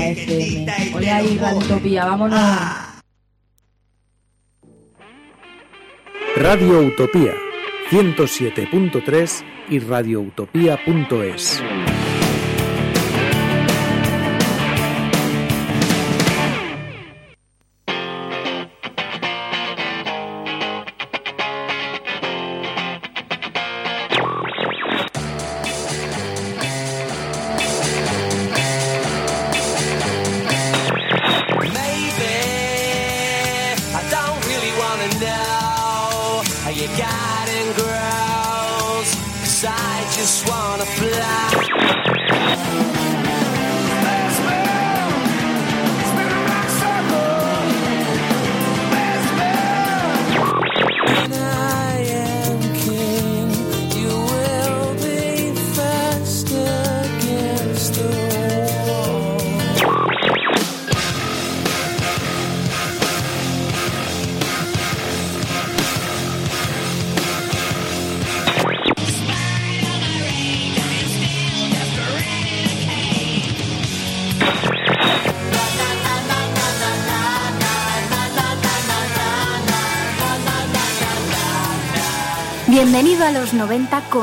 FM. Hola ahí, Utopía, vámonos. Radio Utopía 107.3 y radioutopía.es.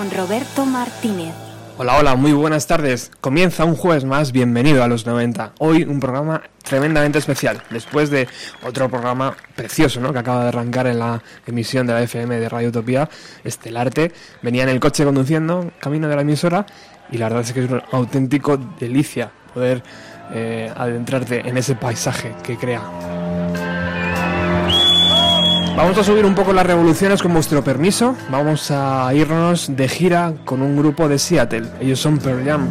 Roberto Martínez. Hola, hola, muy buenas tardes. Comienza un jueves más, bienvenido a los 90. Hoy un programa tremendamente especial, después de otro programa precioso, ¿no? Que acaba de arrancar en la emisión de la FM de Radio Utopía, Estelarte. Venía en el coche conduciendo, camino de la emisora, y la verdad es que es una auténtico delicia poder eh, adentrarte en ese paisaje que crea. Vamos a subir un poco las revoluciones con vuestro permiso. Vamos a irnos de gira con un grupo de Seattle. Ellos son Pearl Jam.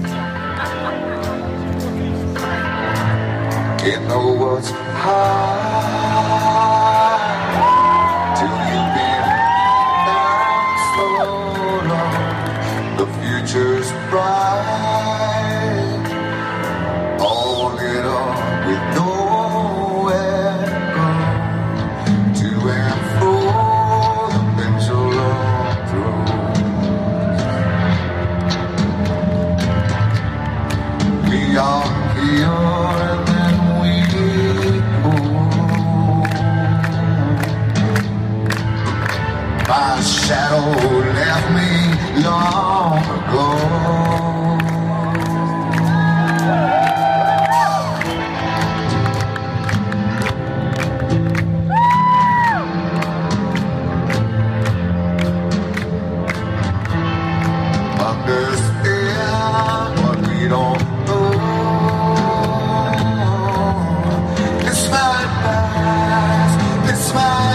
shadow left me long ago. Understand what we don't know. It's my past, it's my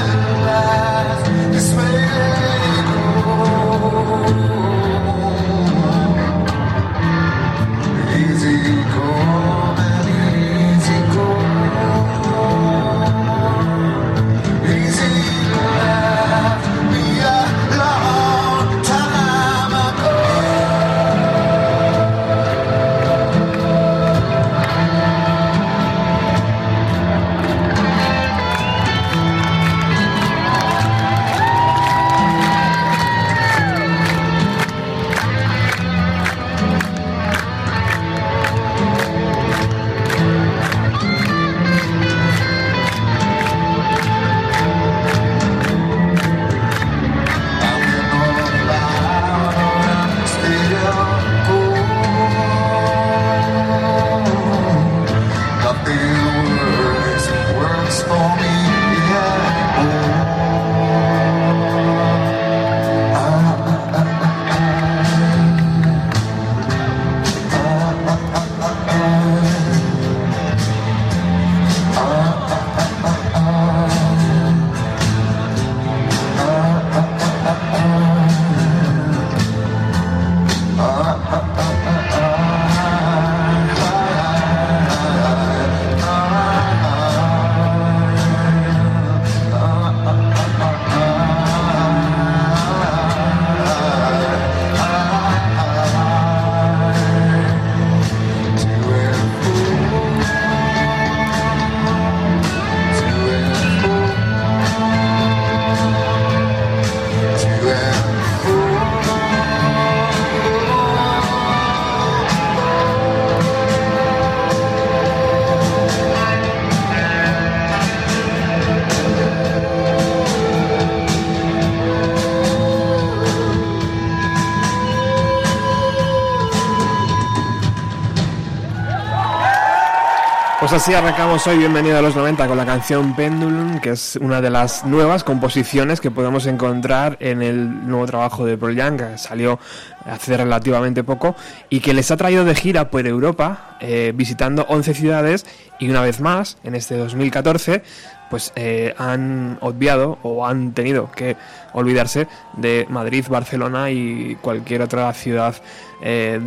así arrancamos hoy Bienvenido a los 90 con la canción Pendulum, que es una de las nuevas composiciones que podemos encontrar en el nuevo trabajo de Pearl Jam, que salió hace relativamente poco, y que les ha traído de gira por Europa, eh, visitando 11 ciudades, y una vez más, en este 2014, pues eh, han obviado o han tenido que olvidarse de Madrid, Barcelona y cualquier otra ciudad eh,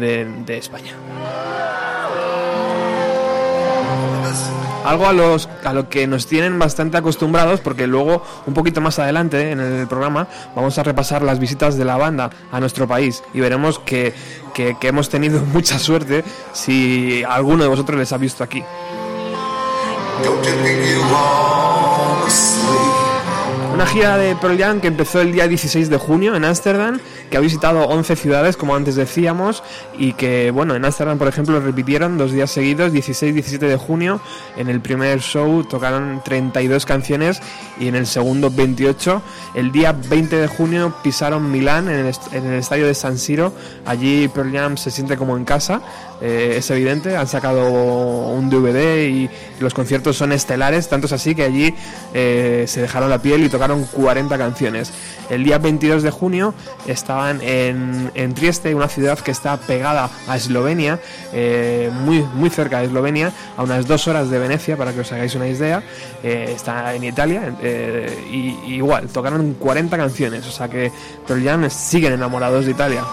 de España. Algo a, los, a lo que nos tienen bastante acostumbrados, porque luego, un poquito más adelante en el programa, vamos a repasar las visitas de la banda a nuestro país y veremos que, que, que hemos tenido mucha suerte si alguno de vosotros les ha visto aquí. Una gira de Pearl Jam que empezó el día 16 de junio en Ámsterdam, que ha visitado 11 ciudades, como antes decíamos, y que, bueno, en Ámsterdam, por ejemplo, repitieron dos días seguidos, 16 y 17 de junio. En el primer show tocaron 32 canciones y en el segundo 28. El día 20 de junio pisaron Milán en el, en el estadio de San Siro. Allí Pearl Jam se siente como en casa, eh, es evidente. Han sacado un DVD y los conciertos son estelares, tanto es así que allí eh, se dejaron la piel y tocaron 40 canciones. El día 22 de junio estaban en, en Trieste, una ciudad que está pegada a Eslovenia, eh, muy, muy cerca de Eslovenia, a unas dos horas de Venecia, para que os hagáis una idea. Eh, está en Italia eh, y, y igual, tocaron 40 canciones, o sea que Pearl siguen enamorados de Italia.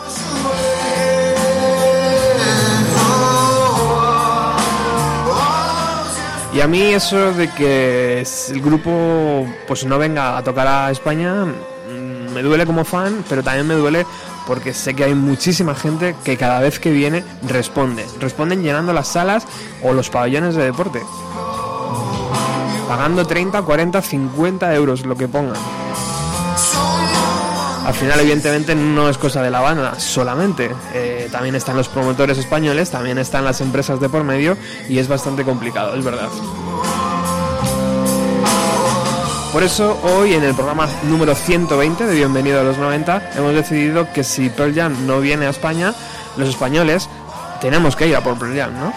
Y a mí eso de que el grupo pues no venga a tocar a España mm, me duele como fan, pero también me duele porque sé que hay muchísima gente que cada vez que viene responde. Responden llenando las salas o los pabellones de deporte. Pagando 30, 40, 50 euros lo que pongan. Al final, evidentemente, no es cosa de la banda solamente. Eh, también están los promotores españoles, también están las empresas de por medio y es bastante complicado, es verdad. Por eso, hoy en el programa número 120 de Bienvenido a los 90, hemos decidido que si Pearl Jam no viene a España, los españoles tenemos que ir a por Pearl Jam, ¿no?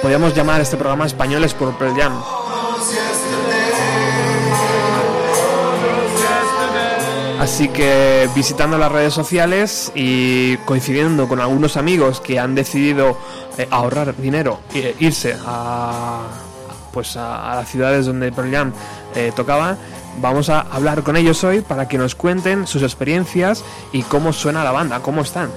Podríamos llamar este programa Españoles por Pearl Jam. Así que visitando las redes sociales y coincidiendo con algunos amigos que han decidido eh, ahorrar dinero e irse a pues a, las ciudades donde Pearl eh, tocaba, vamos a hablar con ellos hoy para que nos cuenten sus experiencias y cómo suena la banda, cómo están.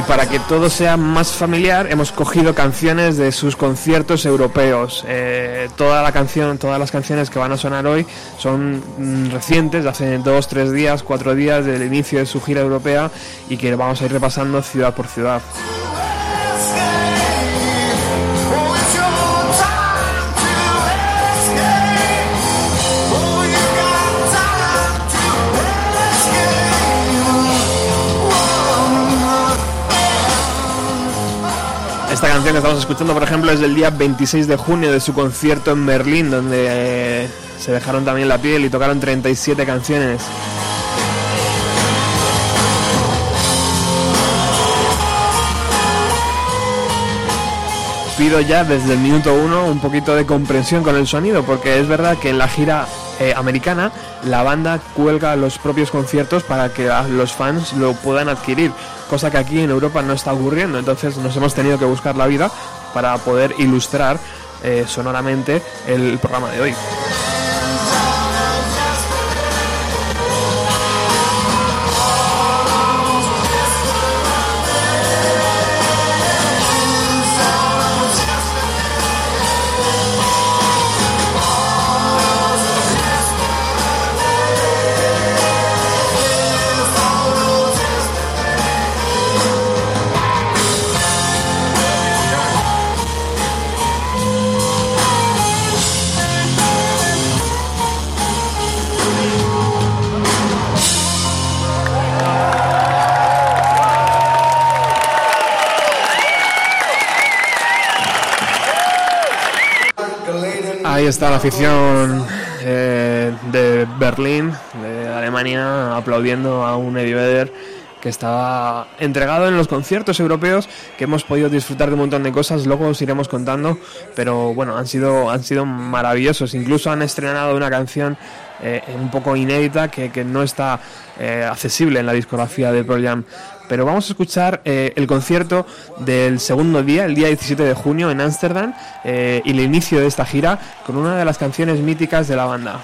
Y para que todo sea más familiar, hemos cogido canciones de sus conciertos europeos. Eh, toda la canción, todas las canciones que van a sonar hoy son mm, recientes, hace dos, tres días, cuatro días del inicio de su gira europea y que vamos a ir repasando ciudad por ciudad. Esta canción que estamos escuchando, por ejemplo, es del día 26 de junio de su concierto en Berlín, donde eh, se dejaron también la piel y tocaron 37 canciones. Pido ya desde el minuto uno un poquito de comprensión con el sonido, porque es verdad que en la gira eh, americana la banda cuelga los propios conciertos para que los fans lo puedan adquirir, cosa que aquí en Europa no está ocurriendo, entonces nos hemos tenido que buscar la vida para poder ilustrar eh, sonoramente el programa de hoy. Está la afición eh, de Berlín, de Alemania aplaudiendo a un Eddie Vedder que estaba entregado en los conciertos europeos, que hemos podido disfrutar de un montón de cosas, luego os iremos contando, pero bueno, han sido, han sido maravillosos, incluso han estrenado una canción eh, un poco inédita que, que no está eh, accesible en la discografía de Pearl Jam. Pero vamos a escuchar eh, el concierto del segundo día, el día 17 de junio en Ámsterdam, eh, y el inicio de esta gira con una de las canciones míticas de la banda.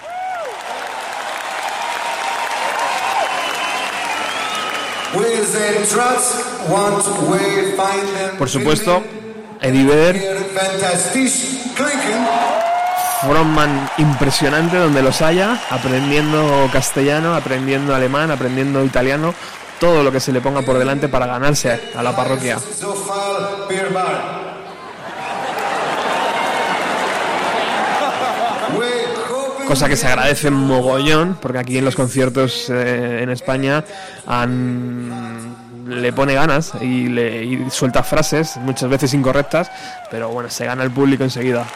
Por supuesto, Eddie Vedder, frontman impresionante donde los haya, aprendiendo castellano, aprendiendo alemán, aprendiendo italiano, todo lo que se le ponga por delante para ganarse a la parroquia. Cosa que se agradece mogollón, porque aquí en los conciertos eh, en España le pone ganas y, le, y suelta frases, muchas veces incorrectas, pero bueno, se gana el público enseguida.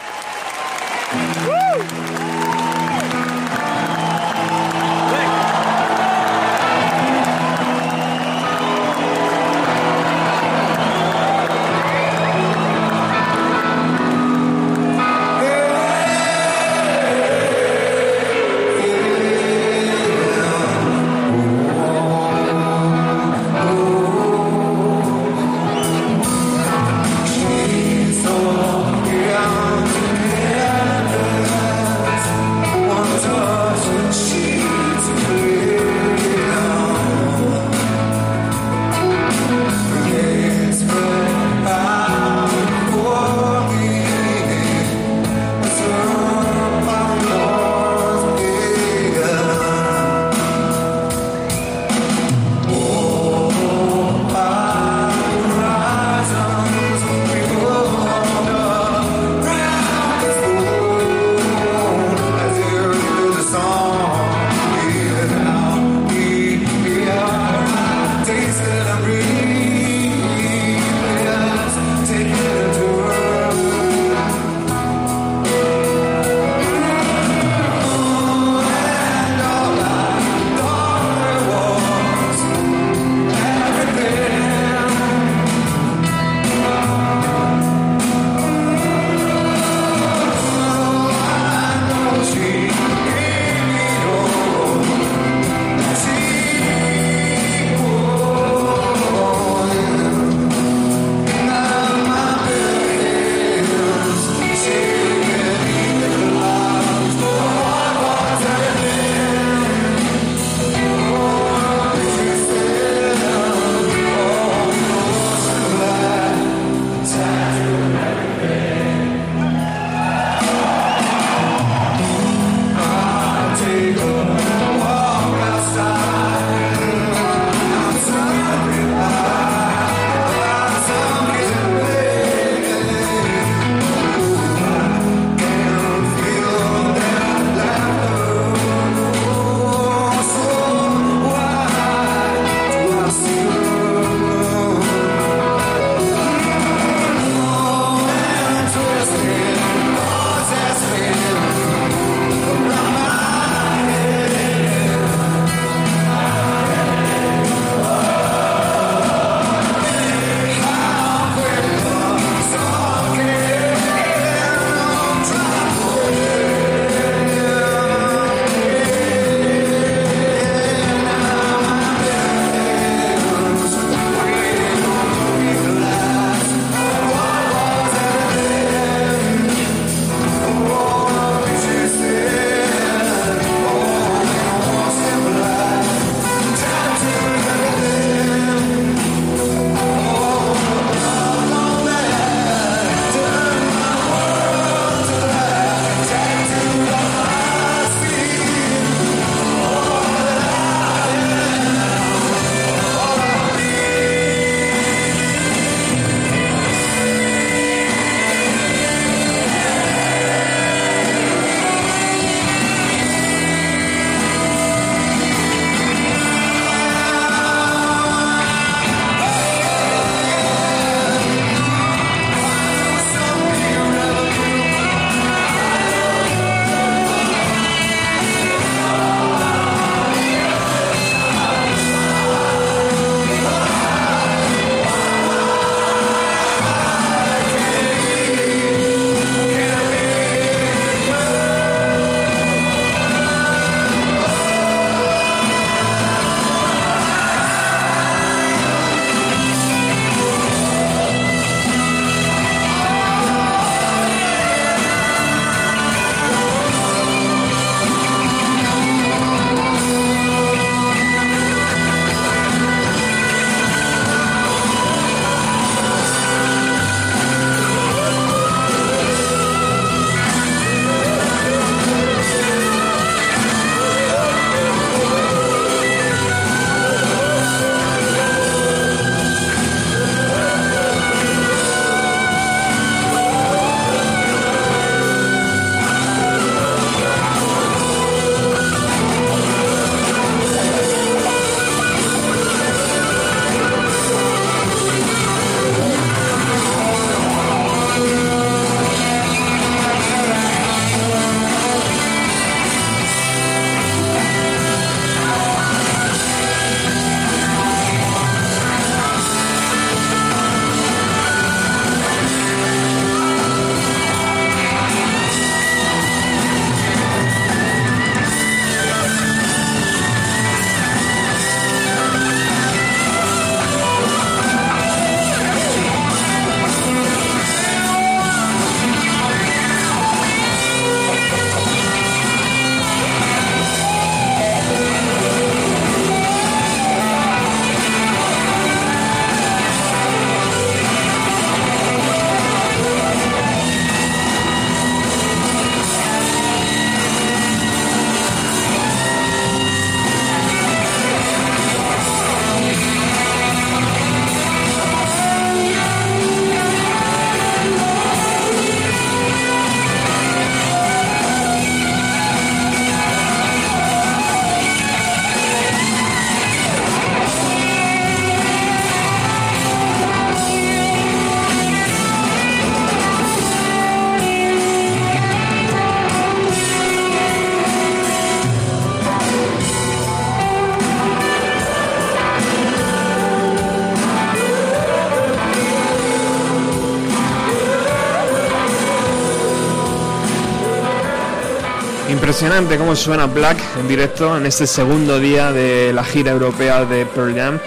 Impresionante cómo suena Black en directo en este segundo día de la gira europea de Pearl Jam,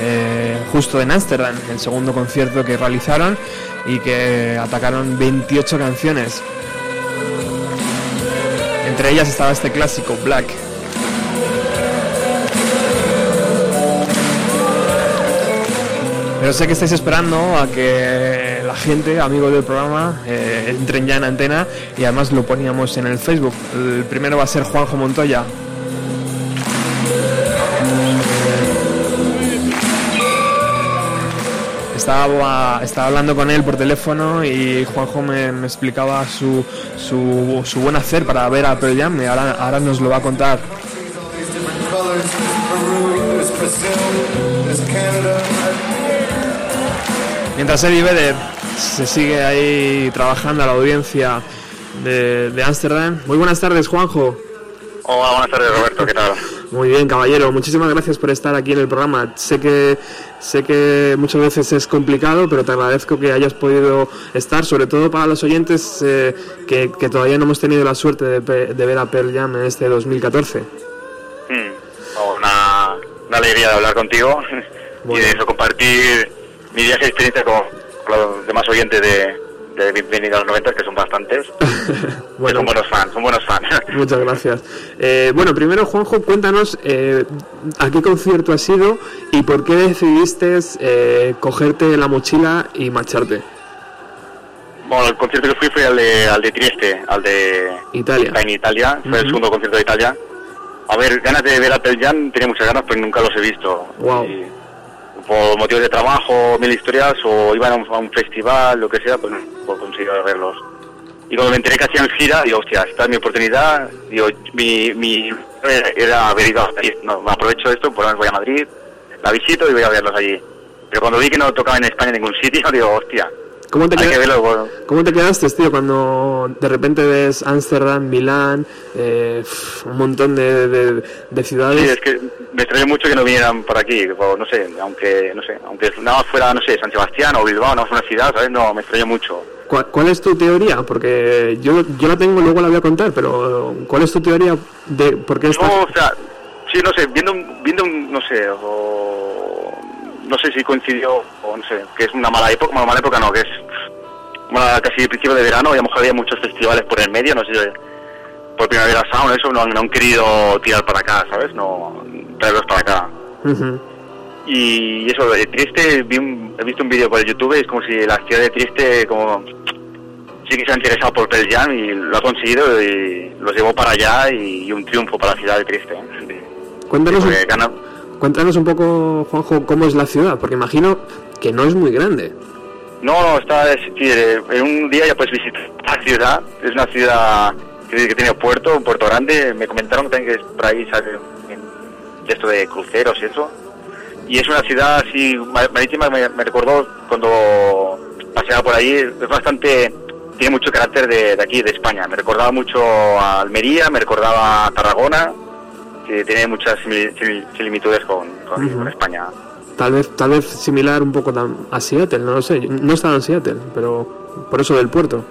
eh, justo en Ámsterdam, el segundo concierto que realizaron y que atacaron 28 canciones. Entre ellas estaba este clásico, Black. Pero sé que estáis esperando a que gente, amigos del programa, eh, entren ya en antena y además lo poníamos en el Facebook. El primero va a ser Juanjo Montoya. Estaba, estaba hablando con él por teléfono y Juanjo me, explicaba su, su, buen hacer para ver a Pearl Jam y ahora, ahora nos lo va a contar. Mientras Eddie Vedder se sigue ahí trabajando a la audiencia de Ámsterdam. Muy buenas tardes, Juanjo. Hola, buenas tardes Roberto, ¿qué tal? Muy bien, caballero. Muchísimas gracias por estar aquí en el programa. Sé que sé que muchas veces es complicado, pero te agradezco que hayas podido estar, sobre todo para los oyentes eh, que, que todavía no hemos tenido la suerte de, ver a Pearl Jam en este 2014. Hmm, Una, una alegría de hablar contigo y de eso compartir mi viaje experiencia con los demás oyentes de, de Bienvenido a los 90, que son bastantes. Bueno, son buenos fans, son buenos fans. Muchas gracias. Eh, bueno, primero, Juanjo, cuéntanos eh, a qué concierto has ido y por qué decidiste eh, cogerte la mochila y marcharte. Bueno, el concierto que fui fue al de, al de Trieste, al de Italia. en Italia, fue el segundo concierto de Italia. A ver, ganas de ver a Pearl Jam, tenía muchas ganas, pero nunca los he visto. Y por motivos de trabajo, mil historias, o iban a un, a un festival, lo que sea, pues no he conseguido verlos. Y cuando me enteré que hacían gira, digo, hostia, esta es mi oportunidad. Digo, mi, mi era haber ido a Madrid. No, me aprovecho esto, menos voy a Madrid, la visito y voy a verlos allí. Pero cuando vi que no tocaba en España en ningún sitio, digo, hostia, ¿Cómo te, hay queda- que verlo. ¿Cómo te quedaste, tío, cuando de repente ves Ámsterdam, Milán, eh, un montón de, de- de ciudades? Sí, es que me extrañó mucho que no vinieran por aquí, no sé, aunque, no sé, aunque nada más fuera, no sé, San Sebastián o Bilbao, no es una ciudad, ¿sabes? No, me extrañó mucho. ¿Cuál, cuál es tu teoría? Porque yo, yo la tengo, luego la voy a contar, pero ¿cuál es tu teoría de por qué? No, o sea, sí, no sé, viendo, viendo, no sé, o no sé si coincidió, o no sé, que es una mala época, bueno, mala época no, que es una, casi principio de verano, y a lo mejor había muchos festivales por el medio, no sé, por Primavera Sound, eso, no, han- no han querido tirar para acá, ¿sabes? No, traerlos para acá. Y eso, de Triste, vi un- he visto un vídeo por el YouTube, es como si la ciudad de Triste, como sí que se ha interesado por Pearl Jam y lo ha conseguido y los llevó para allá y, y un triunfo para la ciudad de Triste. ¿eh? Cuéntanos, un- cuéntanos un poco, Juanjo, cómo es la ciudad, porque imagino que no es muy grande. No, no, está, eh, en un día ya puedes visitar la ciudad, es una ciudad que, tiene puerto, un puerto grande, me comentaron que es por ahí, sale de esto de cruceros y eso, y es una ciudad así ma- marítima, me, me recordó cuando paseaba por ahí, es bastante, tiene mucho carácter de, de aquí, de España, me recordaba mucho a Almería, me recordaba a Tarragona, tiene muchas simil- simil- similitudes con, con- con España. Tal vez, tal vez similar un poco a Seattle, no lo sé. No he estado en Seattle, pero por eso del puerto.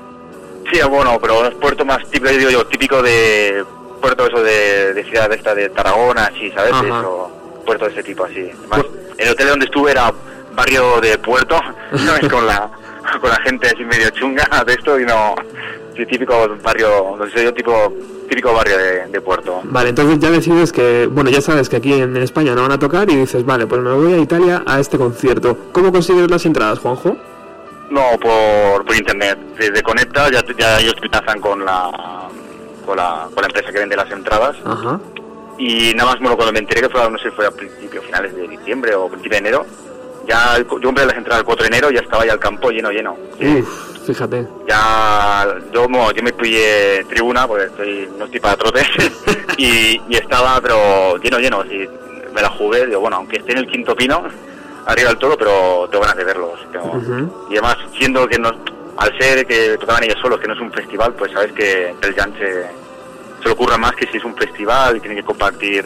Sí, bueno, pero es puerto más típico, yo digo yo, típico de puerto eso de, de ciudad esta de Tarragona, así, ¿sabes? Eso, puerto de ese tipo, así. Además, el hotel donde estuve era barrio de puerto, ¿sabes? con la con la gente así medio chunga de esto y no, típico barrio, soy yo, tipo, típico barrio de, de puerto. Vale, entonces ya decides que, bueno, ya sabes que aquí en, en España no van a tocar y dices, vale, pues me voy a Italia a este concierto. ¿Cómo consigues las entradas, Juanjo? No, por, por internet. Desde Conecta ya, ya ellos pinazan con la, con la con la empresa que vende las entradas. Ajá. Y nada más, bueno, cuando me enteré que fue, no sé, fue a principios, finales de diciembre o principio de enero, ya yo compré las entradas el 4 de enero, ya estaba ya el campo lleno, lleno. Uf, fíjate. Ya, yo, bueno, yo me pillé tribuna, porque estoy, no estoy para trotes, y, y estaba, pero lleno, lleno, así, me la jugué, digo, bueno, aunque esté en el quinto pino, arriba del todo, pero tengo ganas de verlos. tengo-. Y además, siendo que no, al ser que tocaban ellos solos, que no es un festival, pues sabes que el Jan se, se le ocurra más que si es un festival y tiene que compartir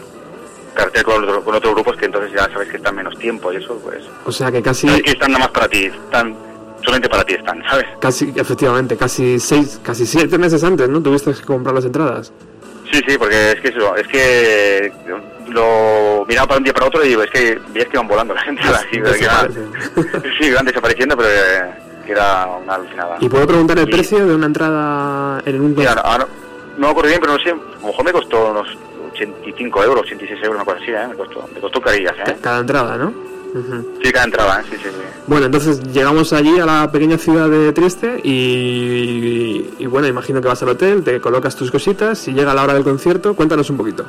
cartel con, otro- con otros grupos que entonces ya sabes que están menos tiempo y eso, pues... O sea que casi, Sabes que están nada más para ti, están, solamente para ti están, ¿sabes? casi, efectivamente, casi seis, casi siete meses antes, ¿no? Tuviste que comprar las entradas. Sí, sí, porque es que eso, es que lo miraba para un día para otro y digo, es que veías que iban volando la gente así, pero que iban- Desaparecen. sí, iban desapareciendo, pero eh, que era una alucinada. ¿Y puedo preguntar el Y- precio de una entrada en un Mira, ahora- no me acuerdo bien, pero no sé, a lo mejor me costó unos 85 euros, 86 euros, una cosa así, ¿eh? Me costó, me costó carillas, ¿eh? Cada entrada, ¿no? Ujú. Sí, cada entrada. Sí, sí, sí. Bueno, entonces llegamos allí a la pequeña ciudad de Trieste y, y bueno, imagino que vas al hotel, te colocas tus cositas y llega la hora del concierto. Cuéntanos un poquito.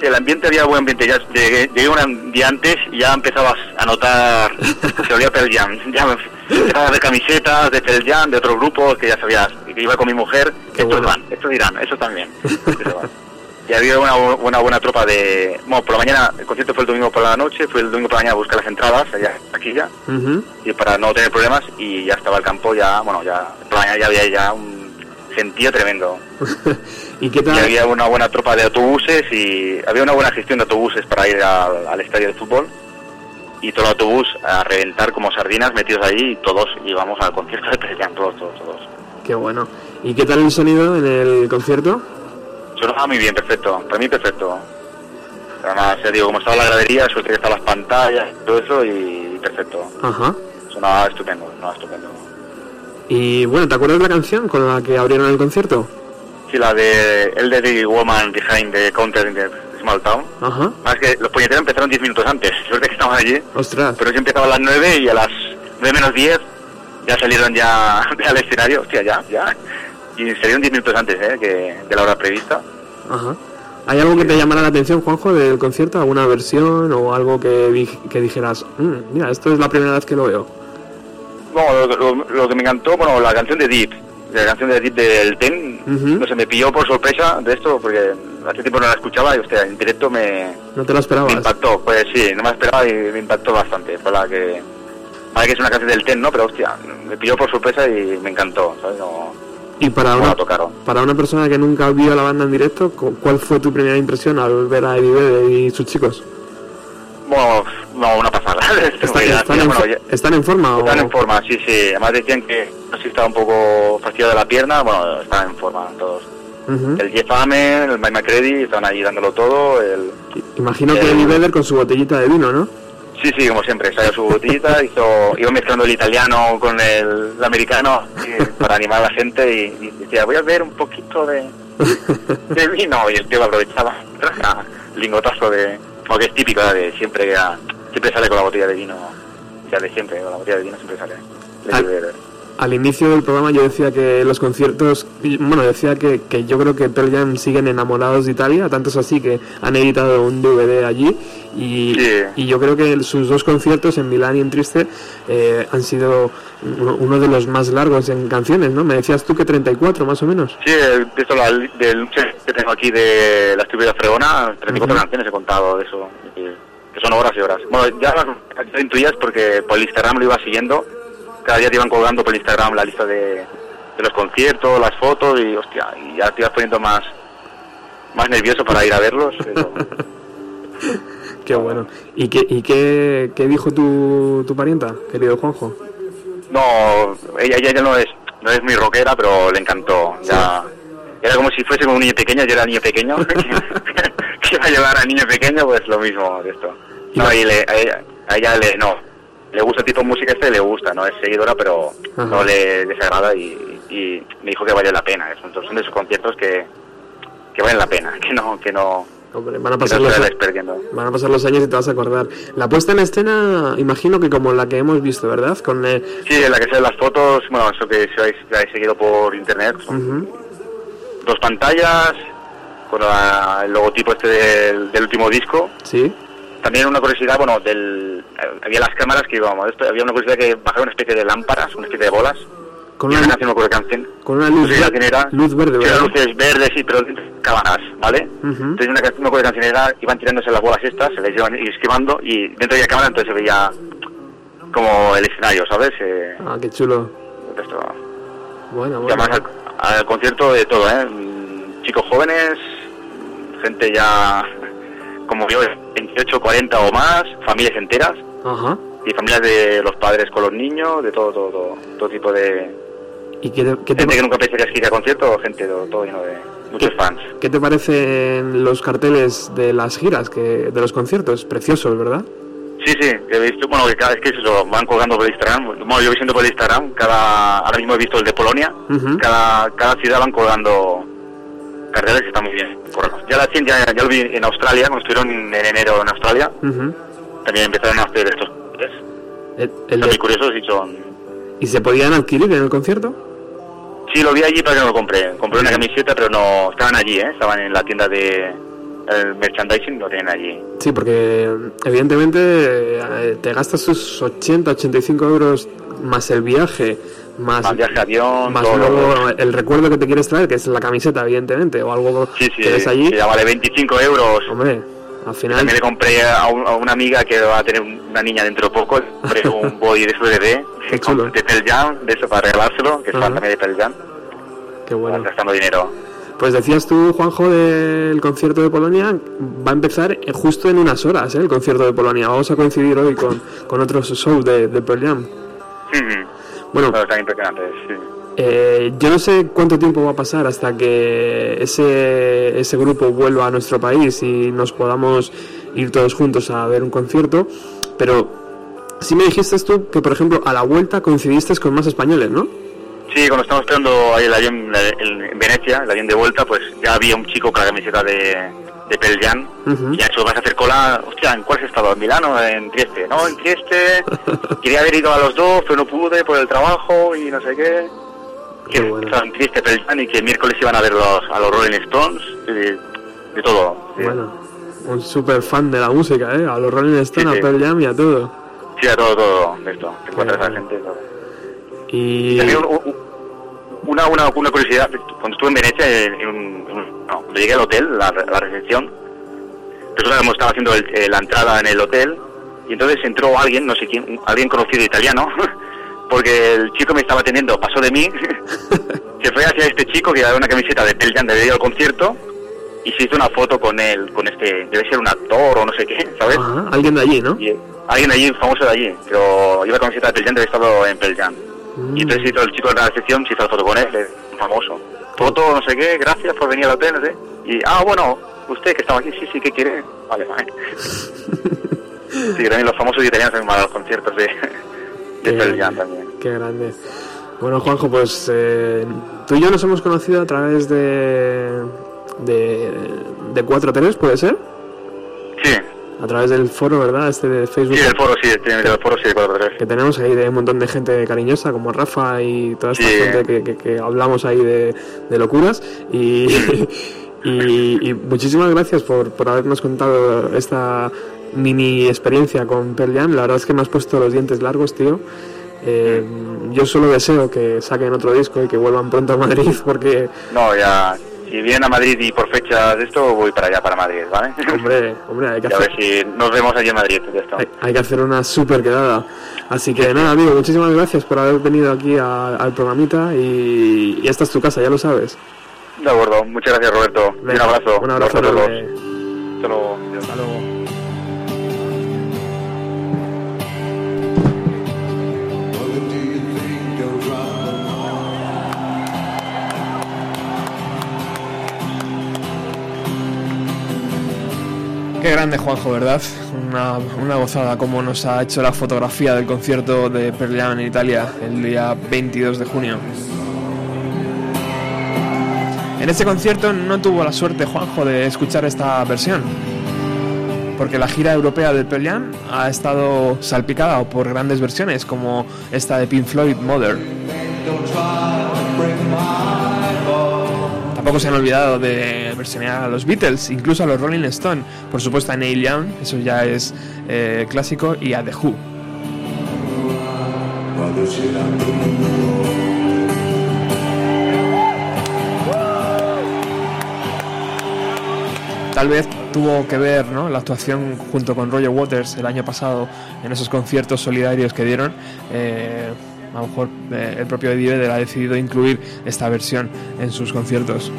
El ambiente había buen ambiente, ya llegué, llegué un día antes y ya empezabas a notar se olía Pearl Jam, ya me de camisetas, de Pearl Jam, de otros grupos que ya sabías, y que iba con mi mujer, Qué estos bueno. van, estos irán, estos también. estos van. Y había una, una buena tropa de... Bueno, por la mañana, el concierto fue el domingo por la noche, fue el domingo por la mañana a buscar las entradas, allá, aquí ya, Ujú. y para no tener problemas, y ya estaba el campo, ya, bueno, ya, por la mañana ya había ya un gentío tremendo. ¿Y qué Y tal? había una buena tropa de autobuses y había una buena gestión de autobuses para ir al, al estadio de fútbol. Y todo el autobús a reventar como sardinas metidos ahí y todos íbamos al concierto de Jam, todos, todos, todos. Qué bueno. ¿Y qué tal el sonido en el concierto? Sonaba muy bien, perfecto, para mí perfecto. Además, ya digo, como estaba la gradería, suerte que estaban las pantallas, todo eso y perfecto. Ajá. Sonaba estupendo, sonaba estupendo. Y bueno, ¿te acuerdas de la canción con la que abrieron el concierto? Sí, la de Elderly Woman Behind the Counter in the Small Town. Ajá. Más que los puñeteros empezaron 10 minutos antes, suerte que estaban allí. Ostras. Pero yo empezaba a las 9 y a las 9 menos 10 ya salieron ya al escenario, hostia, ya, ya. Y salieron 10 minutos antes ¿eh? que de la hora prevista. Ajá. ¿Hay algo que te llamara la atención, Juanjo, del concierto? ¿Alguna versión o algo que, di- que dijeras, "Mm, mira, esto es la primera vez que lo veo? Bueno, lo, lo- lo que me encantó, bueno, la canción de Deep, la canción de Deep del Ten, no sé, me pilló por sorpresa de esto, porque hace tiempo no la escuchaba y, hostia, en directo me, ¿No te lo me esperabas? impactó. Pues sí, no me esperaba y me impactó bastante. La que... Vale que es una canción del Ten, ¿no? Pero, hostia, me pilló por sorpresa y me encantó, ¿sabes? No, Y para una, tocaron. para una persona que nunca vio a la banda en directo, cu- ¿cuál fue tu primera impresión al ver a Eddie Vedder y sus chicos? Bueno, no, una pasada. ¿Están, en, bueno, están en forma? están o- en forma, sí, sí. Además decían que no sé si estaba un poco fastidiado de la pierna, bueno, están en forma todos. El Jeff Amen, el Mike McCready, están ahí dándolo todo. El... Imagino que Eddie Vedder con su botellita de vino, ¿no? Sí, sí, como siempre, salió su botellita, hizo, iba mezclando el italiano con el, el americano y- para animar a la gente y, y decía, voy a ver un poquito de, de vino y el tío lo aprovechaba, lingotazo de, como que es típico de siempre, siempre sale con la botella de vino, ya de siempre, con la botella de vino siempre sale. De. Al inicio del programa yo decía que los conciertos, bueno, decía que, que yo creo que Pearl Jam siguen enamorados de Italia, tanto es así que han editado un DVD allí y, Sí. y yo creo que sus dos conciertos en Milán y en Triste eh, han sido uno, de los más largos en canciones, ¿no? Me decías tú que 34 más o menos. Sí, esto la, del que tengo aquí de la estupidas fregona, 34 Ujú. canciones he contado de eso, que son horas y horas. Bueno, ya ya intuías porque por el Instagram lo iba siguiendo, cada día te iban colgando por Instagram la lista de, de los conciertos, las fotos y hostia, y ya te ibas poniendo más más nervioso para ir a verlos. pero- Qué bueno. ¿Y qué, y qué, qué dijo tu, tu parienta, querido Juanjo? No, ella, ella ya no es, no es muy rockera, pero le encantó. Ya, era como si fuese como un niño pequeño, yo era niño pequeño, que, iba a llevar a niño pequeño, pues lo mismo de esto. No, y le, a, ella, a ella le, no, le gusta el tipo de música este, le gusta, no es seguidora, pero Ajá. no le desagrada y, y me dijo que vale la pena. Son, son de esos conciertos que, que valen la pena, que no, que no, Hombre, van a pasar los, van a pasar los años y te vas a acordar. La puesta en escena, imagino que como la que hemos visto, ¿verdad? Con eh, Sí, en la que se las fotos, bueno, eso que si habéis, habéis seguido por internet, son dos pantallas con la- el logotipo este del, del último disco. Sí. También una curiosidad, bueno, del, eh, había las cámaras que íbamos, esto- había una curiosidad que bajaron una especie de lámparas, una especie de bolas. Con y una, canción, no canción. con una No luz, sé la ver- canción era- luz verde, ¿verdad? luces verdes, sí, pero cámaras, ¿vale? Entonces una canción, no me acuerdo qué canción era, iban tirándose las bolas estas, se les iban esquivando y dentro de la cámara entonces se veía como el escenario, ¿sabes? Eh, Ah, qué chulo. esto, Bueno, Y bueno. además al, al concierto de todo, ¿eh? Mm, Chicos jóvenes, gente ya como yo, 28, 40 o más, familias enteras Ajá. y familias de los padres con los niños, de todo, todo, todo, todo tipo de ¿Y qué te, qué te gente que nunca pensarías que iría a concierto, gente de todo lleno de... muchos fans. ¿Qué te parecen los carteles de las giras, que, de los conciertos? Preciosos, ¿verdad? Sí, sí, he visto, bueno, que cada vez que se lo van colgando por Instagram, bueno, yo voy viendo por Instagram, cada, ahora mismo he visto el de Polonia, Ujú. cada, cada ciudad van colgando carteles que están muy bien. correctos. Ya la ya, ya lo vi en Australia, cuando estuvieron en enero en Australia, Ujú. también empezaron a hacer estos. El- el de- muy curiosos y son... ¿Y se podían adquirir en el concierto? Sí, lo vi allí, pero no lo compré. Compré una camiseta, pero no... Estaban allí, ¿eh? Estaban en la tienda de... El merchandising lo tienen allí. Sí, porque evidentemente eh, te gastas tus 80, 85 euros más el viaje, más, Más viaje avión, más todo. luego el recuerdo que te quieres traer, que es la camiseta, evidentemente, o algo Sí, sí, que ves allí. que ya vale 25 euros. Hombre, al final... También le compré a, un- a una amiga que va a tener una niña dentro de poco, compré un body de su bebé, Qué chulo. de Pearl Jam, de eso para regalárselo, que es fan también de Pearl Jam, Qué bueno. gastando dinero. Pues decías tú, Juanjo, del concierto de Polonia, va a empezar justo en unas horas, ¿eh? el concierto de Polonia. Vamos a coincidir hoy con, con otros shows de, de Pearl Jam. Bueno, Pero están impresionantes, sí. Eh, yo no sé cuánto tiempo va a pasar hasta que ese, ese grupo vuelva a nuestro país y nos podamos ir todos juntos a ver un concierto, pero sí me dijiste tú que, por ejemplo, a la vuelta coincidiste con más españoles, ¿no? Sí, cuando estamos esperando ahí el avión en Venecia, el avión de vuelta, pues ya había un chico con la camiseta de, de Pearl Jam. Ujú. Y ya eso vas a hacer cola, hostia, ¿en cuál has estado? ¿En Milano? ¿En Trieste? No, en Trieste. Quería haber ido a los dos, pero no pude por el trabajo y no sé qué. Qué Que bueno. estaban Trieste, Pearl Jam y que el miércoles iban a ver los, a los Rolling Stones. y de, de todo. Sí. Bueno, un súper fan de la música, ¿eh? A los Rolling Stones, Sí, sí. a Pearl Jam y a todo. Sí, a todo, todo de esto. Te encuentras a bueno. gente. Todo. Y... También un- un- una, una, una curiosidad, cuando estuve en Venecia, en, en un- en un- no, cuando llegué al hotel, la, la recepción, resulta que estaba haciendo el- eh, la entrada en el hotel y entonces entró alguien, no sé quién, un- alguien conocido italiano, porque el chico me estaba atendiendo, pasó de mí, se fue hacia este chico que llevaba una camiseta de Pearl de al concierto y se hizo una foto con él, con este, debe ser un actor o no sé qué, ¿sabes? Ajá, alguien de allí, ¿no? Y alguien de allí, famoso de allí, pero iba con camiseta de Pearl Jam, debe haber estado en Pearl Jam. Mm. Y entonces el chico de la recepción, se hizo la foto con él, es famoso. Foto, no sé qué, gracias por venir al hotel, sé. Y, ah, bueno, usted que estaba aquí, sí, sí, ¿qué quiere? Vale, vale. sí, también los famosos italianos a los conciertos de, de Qué también. Qué grande. Bueno, Juanjo, pues eh, tú y yo nos hemos conocido a través de, de, de 4-3, ¿puede ser? Sí, A través del foro, ¿verdad? Este de Facebook. sí, del foro, sí, tiene el foro, sí, de 4 que tenemos ahí de un montón de gente cariñosa como Rafa y toda esta Sí. gente que, que- que hablamos ahí de, de locuras y, y, y muchísimas gracias por, por habernos contado esta mini experiencia con Pearl Jam la verdad es que me has puesto los dientes largos tío Eh, yo solo deseo que saquen otro disco y que vuelvan pronto a Madrid porque No, ya, si vienen a Madrid y por fechas de esto, voy para allá, para Madrid, ¿vale? hombre hombre hay que y a hacer, ver si nos vemos allí en Madrid, de esto. hay, hay que hacer una super quedada. Así que nada, amigo, muchísimas gracias por haber venido aquí a- al programita y, y esta es tu casa, ya lo sabes. De acuerdo, muchas gracias Roberto. Un abrazo. Un abrazo a todos. Hasta luego. Hasta luego. Qué grande Juanjo, ¿verdad? Una, una gozada como nos ha hecho la fotografía del concierto de Pearl en Italia el día 22 de junio. En este concierto no tuvo la suerte Juanjo de escuchar esta versión, porque la gira europea del Pearl ha estado salpicada por grandes versiones como esta de Pink Floyd, Mother. Se han olvidado de versionear a los Beatles, incluso a los Rolling Stone, por supuesto a Neil Young, eso ya es eh, clásico, y a The Who. Tal vez tuvo que ver ¿no? la actuación junto con Roger Waters el año pasado en esos conciertos solidarios que dieron. Eh, a lo mejor eh, el propio Eddie Vedder ha decidido incluir esta versión en sus conciertos.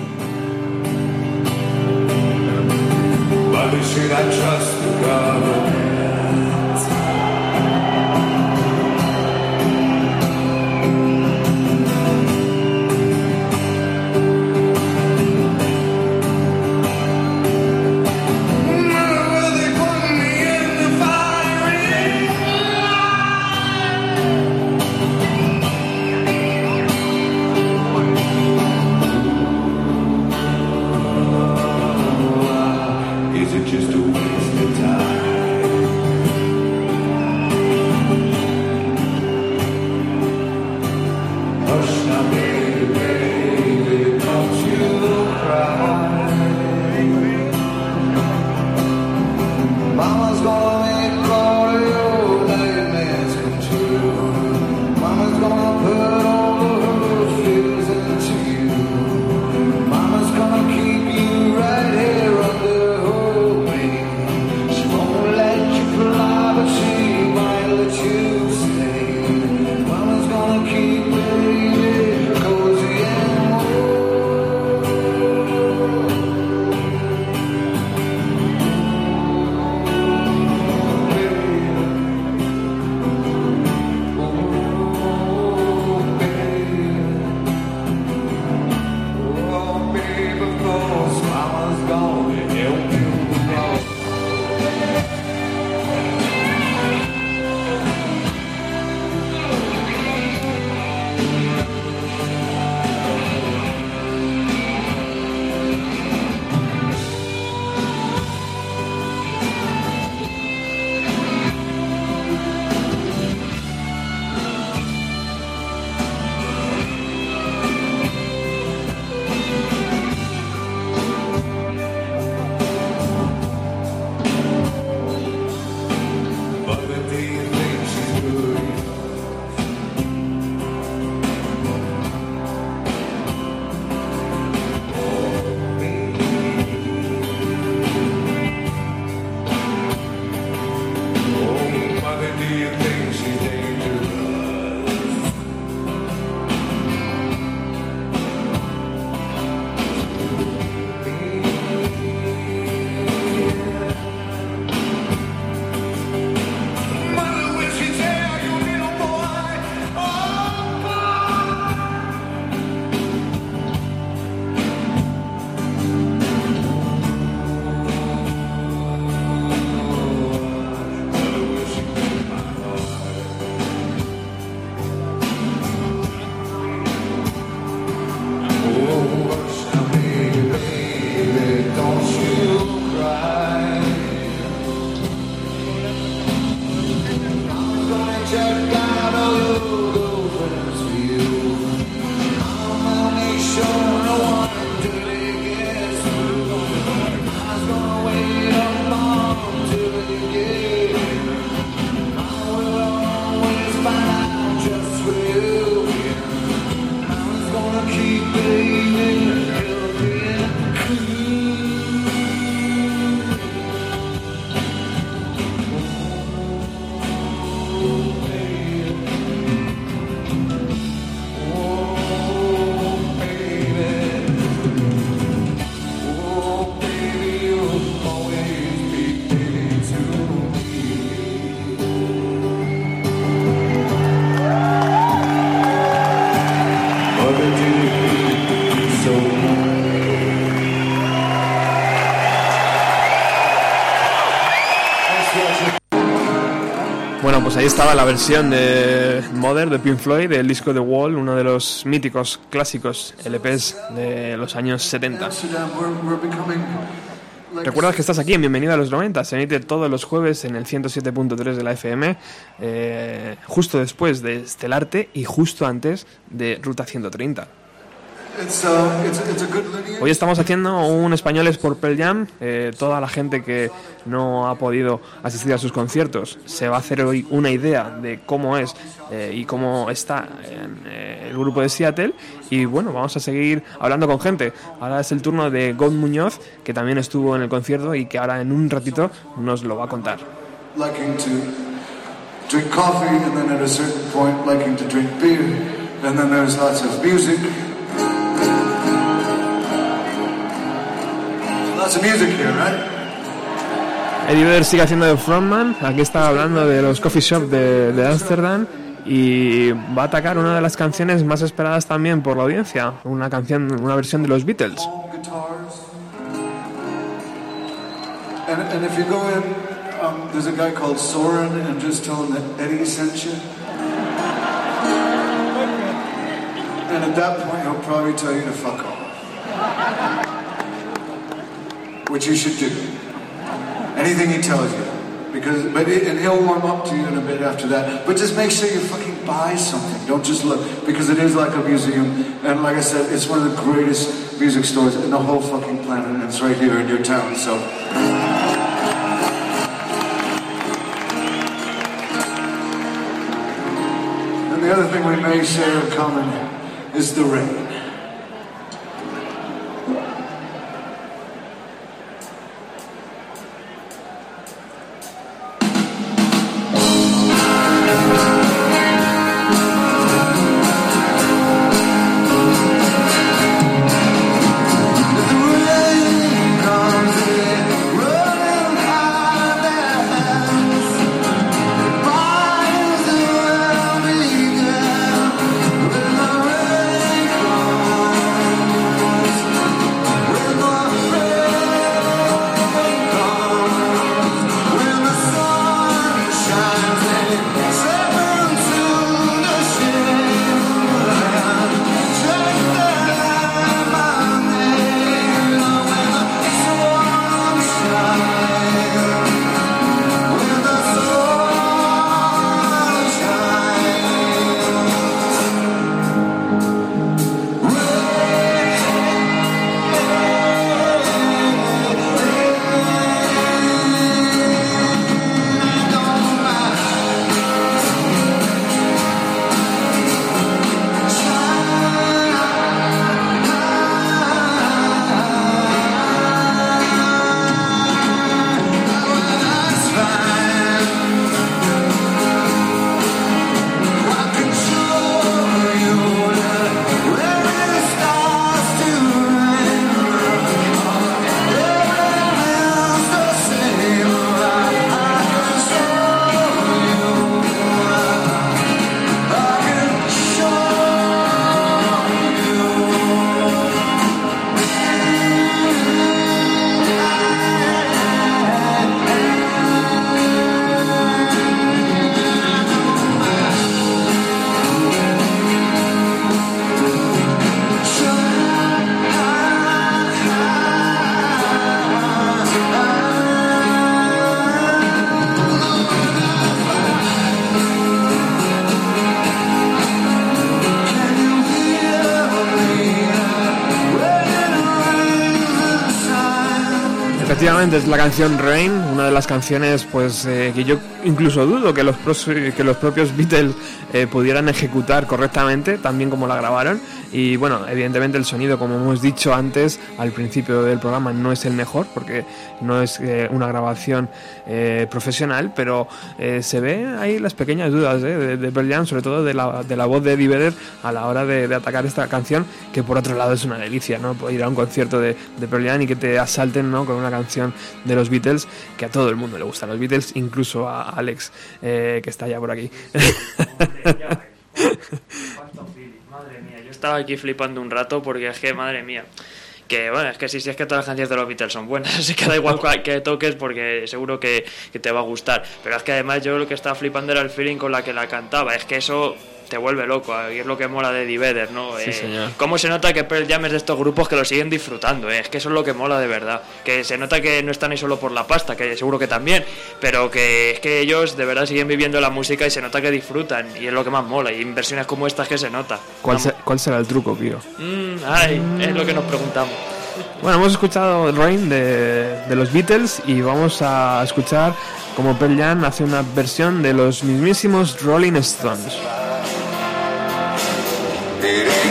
Ahí estaba la versión de Mother de Pink Floyd del disco The Wall, uno de los míticos clásicos LPs de los años 70. Amsterdam, we're, we're becoming like Recuerda que estás aquí en Bienvenido a los 90, se emite todos los jueves en el 107.3 de la FM, eh, justo después de Estelarte y justo antes de Ruta 130. Hoy estamos haciendo un Españoles por Pearl Jam. Eh, toda la gente que no ha podido asistir a sus conciertos se va a hacer hoy una idea de cómo es eh, y cómo está eh, el grupo de Seattle. Y bueno, vamos a seguir hablando con gente. Ahora es el turno de God Muñoz, que también estuvo en el concierto y que ahora en un ratito nos lo va a contar. drink coffee, and then at a certain point, liking to drink beer, and then there's lots of music. Eddie Vedder sigue haciendo de frontman. Aquí está hablando de los coffee shop de de Ámsterdam. Y va a atacar una de las canciones más esperadas también por la audiencia. Una canción, una versión de los Beatles. All guitars. And, and if you go in, um, there's a guy called Soren, and just tell him that Eddie sent you. And at that point, he'll probably tell you to fuck off. Which you should do. Anything he tells you. Because, but it, and he'll warm up to you in a bit after that. But just make sure you fucking buy something. Don't just look. Because it is like a museum. And like I said, it's one of the greatest music stores in the whole fucking planet. And it's right here in your town. So. And the other thing we may share in common is the rain. Es la canción Rain, una de las canciones pues eh, que yo incluso dudo que los, que los propios Beatles eh, pudieran ejecutar correctamente, también como la grabaron. Y bueno, evidentemente el sonido, como hemos dicho antes, al principio del programa, no es el mejor, porque no es eh, una grabación eh, profesional, pero eh, se ve ahí las pequeñas dudas eh, de, de Pearl Jam, sobre todo de la, de la voz de Eddie Vedder a la hora de, de atacar esta canción, que por otro lado es una delicia, ¿no? Ir a un concierto de, de Pearl Jam y que te asalten, ¿no? Con una canción de los Beatles, que a todo el mundo le gustan los Beatles, incluso a Alex, eh, que está ya por aquí. Estaba aquí flipando un rato porque es que, madre mía, que bueno, es que sí, sí, es que todas las canciones de los Beatles son buenas, así que da igual cual que toques porque seguro que, que te va a gustar. Pero es que además yo lo que estaba flipando era el feeling con la que la cantaba, es que eso te vuelve loco, eh, es lo que mola de Eddie Vedder, ¿no? Sí, Eh, señor. Cómo se nota que Pearl Jam es de estos grupos que lo siguen disfrutando, eh, es que eso es lo que mola de verdad. Que se nota que no están ahí solo por la pasta, que seguro que también, pero que es que ellos de verdad siguen viviendo la música y se nota que disfrutan, y es lo que más mola, y en versiones como estas que se nota. ¿Cuál, se- cuál será el truco, Kiro? Mm, ay, es lo que nos preguntamos. Bueno, hemos escuchado Rain de, de los Beatles y vamos a escuchar como Pearl Jam hace una versión de los mismísimos Rolling Stones. It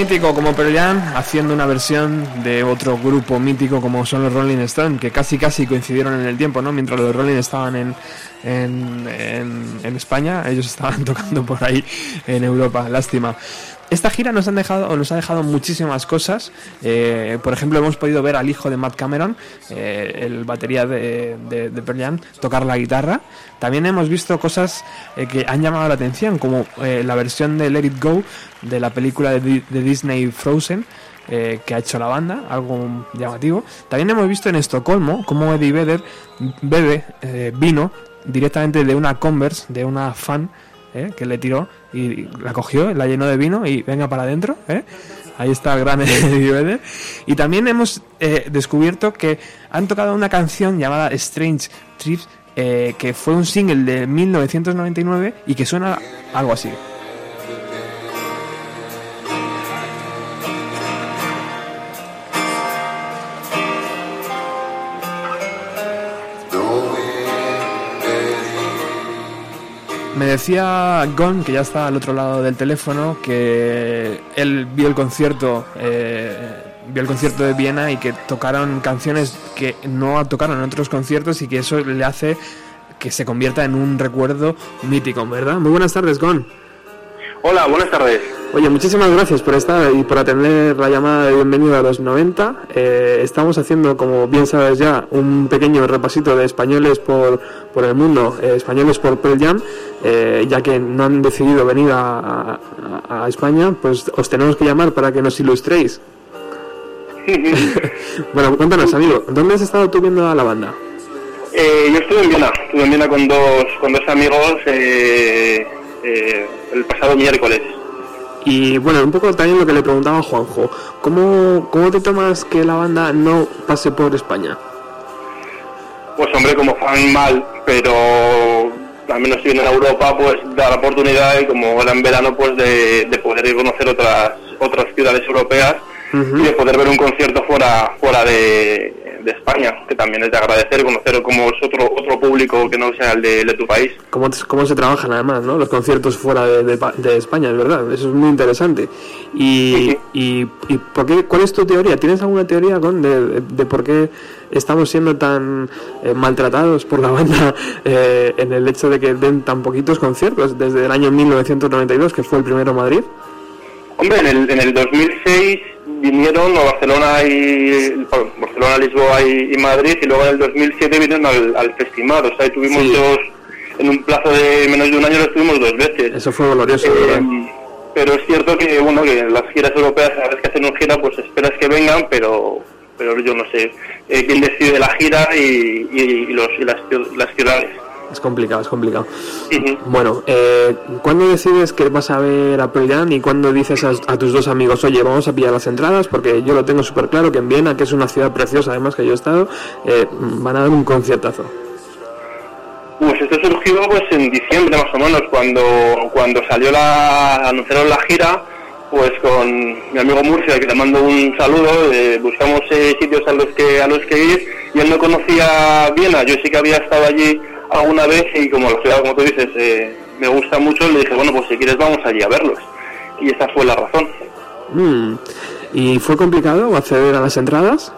mítico como Pearl Jam haciendo una versión de otro grupo mítico como son los Rolling Stones, que casi casi coincidieron en el tiempo, ¿no? Mientras los Rolling estaban en, en, en- España, ellos estaban tocando por ahí en Europa, lástima. Esta gira nos, han dejado, nos ha dejado muchísimas cosas. Eh, por ejemplo, hemos podido ver al hijo de Matt Cameron, eh, el batería de, de, de Pearl Jam, tocar la guitarra. También hemos visto cosas eh, que han llamado la atención, como eh, la versión de Let It Go de la película de, Di- de Disney Frozen. eh, que ha hecho la banda, algo llamativo. También hemos visto en Estocolmo cómo Eddie Vedder bebe vino directamente de una Converse, de una fan, que le tiró y la cogió, la llenó de vino y venga para adentro. Ahí está el gran Eddie Vedder. Y también hemos descubierto que han tocado una canción llamada Strange Trips, eh, que fue un single de 1999 y que suena algo así. Me decía Gon, que ya está al otro lado del teléfono, que él vio el concierto, eh, vio el concierto de Viena y que tocaron canciones que no tocaron en otros conciertos y que eso le hace que se convierta en un recuerdo mítico, ¿verdad? Muy buenas tardes, Gon. Hola, buenas tardes. Oye, muchísimas gracias por estar y por atender la llamada de bienvenida a los 90. Eh, estamos haciendo, como bien sabes ya, un pequeño repasito de españoles por, por el mundo, eh, españoles por Pearl Jam, eh, ya que no han decidido venir a, a- a España, pues os tenemos que llamar para que nos ilustréis. Bueno, cuéntanos, amigo, ¿dónde has estado tú viendo a la banda? Eh, yo estuve en Viena, estuve en Viena con dos, con dos amigos eh, eh, el pasado miércoles. Y bueno, un poco también lo que le preguntaba a Juanjo, ¿cómo, ¿cómo te tomas que la banda no pase por España? Pues hombre, como fan mal, pero al menos si vienen a Europa, pues da la oportunidad y como era en verano, pues de, de poder ir a conocer otras otras ciudades europeas y de poder ver un concierto fuera fuera de, de España, que también es de agradecer, conocer como es otro otro público que no sea el de, de tu país. cómo, cómo se trabajan además, ¿no? Los conciertos fuera de, de Pa- de España, es verdad, eso es muy interesante. Y, y, y por qué, ¿cuál es tu teoría? ¿Tienes alguna teoría con de, por qué estamos siendo tan eh, maltratados por la banda eh, en el hecho de que den tan poquitos conciertos desde el año 1992, que fue el primero Madrid? Hombre, en el, en el 2006 vinieron a Barcelona y bueno, Barcelona, Lisboa y, y Madrid y luego en el 2007 vinieron al, al festival, o sea, ahí tuvimos Sí. dos, en un plazo de menos de un año lo tuvimos dos veces. Eso fue glorioso, Eh, ¿verdad? pero es cierto que bueno que las giras europeas cada vez que hacen una gira pues esperas que vengan pero pero yo no sé eh, quién decide la gira y, y, y los y las, las ciudades Es complicado, es complicado. Bueno, eh, ¿cuándo decides que vas a ver a Pearl y cuándo dices a, a tus dos amigos, oye, vamos a pillar las entradas? Porque yo lo tengo súper claro que en Viena, que es una ciudad preciosa, además que yo he estado, eh, van a dar un conciertazo. Pues esto surgió pues en diciembre más o menos, cuando, cuando salió la, anunciaron la gira, pues con mi amigo Murcia, que le mando un saludo, eh, buscamos eh, sitios a los que a los que ir, y él no conocía Viena, yo sí que había estado allí alguna vez y como la ciudad, como tú dices, eh, me gusta mucho, le dije, bueno, pues si quieres vamos allí a verlos. Y esa fue la razón. Mm. ¿Y fue complicado acceder a las entradas?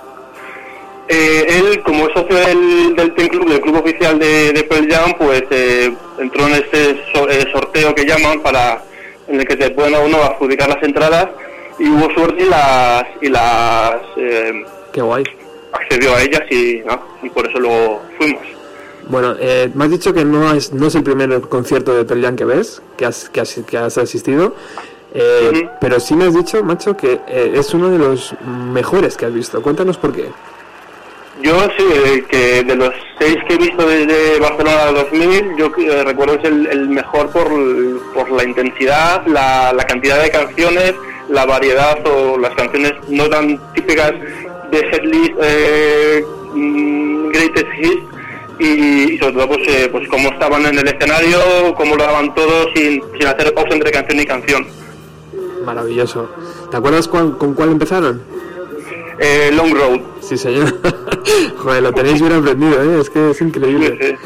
Eh, él, como es socio del, del Team Club, del club oficial de, de Pearl Jam, pues eh, entró en este so- eh, sorteo que llaman para en el que te pueden a uno adjudicar las entradas y hubo suerte y las y las eh, Qué guay. accedió a ellas y, ¿no? y por eso luego fuimos. Bueno, eh, me has dicho que no es, no es el primer concierto de Pearl Jam que ves, que has, que has, que has asistido, eh, pero sí me has dicho, macho, que eh, es uno de los mejores que has visto. Cuéntanos por qué. Yo sí, eh, que de los seis que he visto desde Barcelona al 2000, yo recuerdo es el, el mejor por, por la intensidad, la, la cantidad de canciones, la variedad o las canciones no tan típicas de setlist eh, mm, greatest hits y, y sobre todo pues, eh, pues cómo estaban en el escenario, cómo lo daban todo sin, sin hacer pausa entre canción y canción. Maravilloso. ¿Te acuerdas cuál- con cuál empezaron? Eh, Long Road. Sí, señor. Joder, lo tenéis bien aprendido, ¿eh? Es que es increíble. Sí, sí.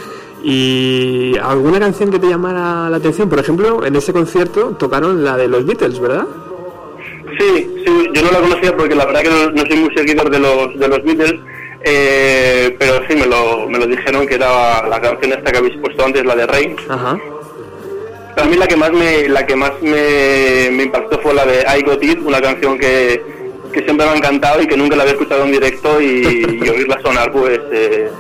¿Y alguna canción que te llamara la atención? Por ejemplo, en ese concierto tocaron la de los Beatles, ¿verdad? Sí, sí, yo no la conocía porque la verdad que no, no soy muy seguidor de los, de los Beatles, eh, pero sí me lo, me lo dijeron que era la canción esta que habéis puesto antes, la de Rain. Ajá. Para mí la que más me, la que más me, me impactó fue la de I Got It, una canción que, que siempre me ha encantado y que nunca la había escuchado en directo y, y oírla sonar pues eh,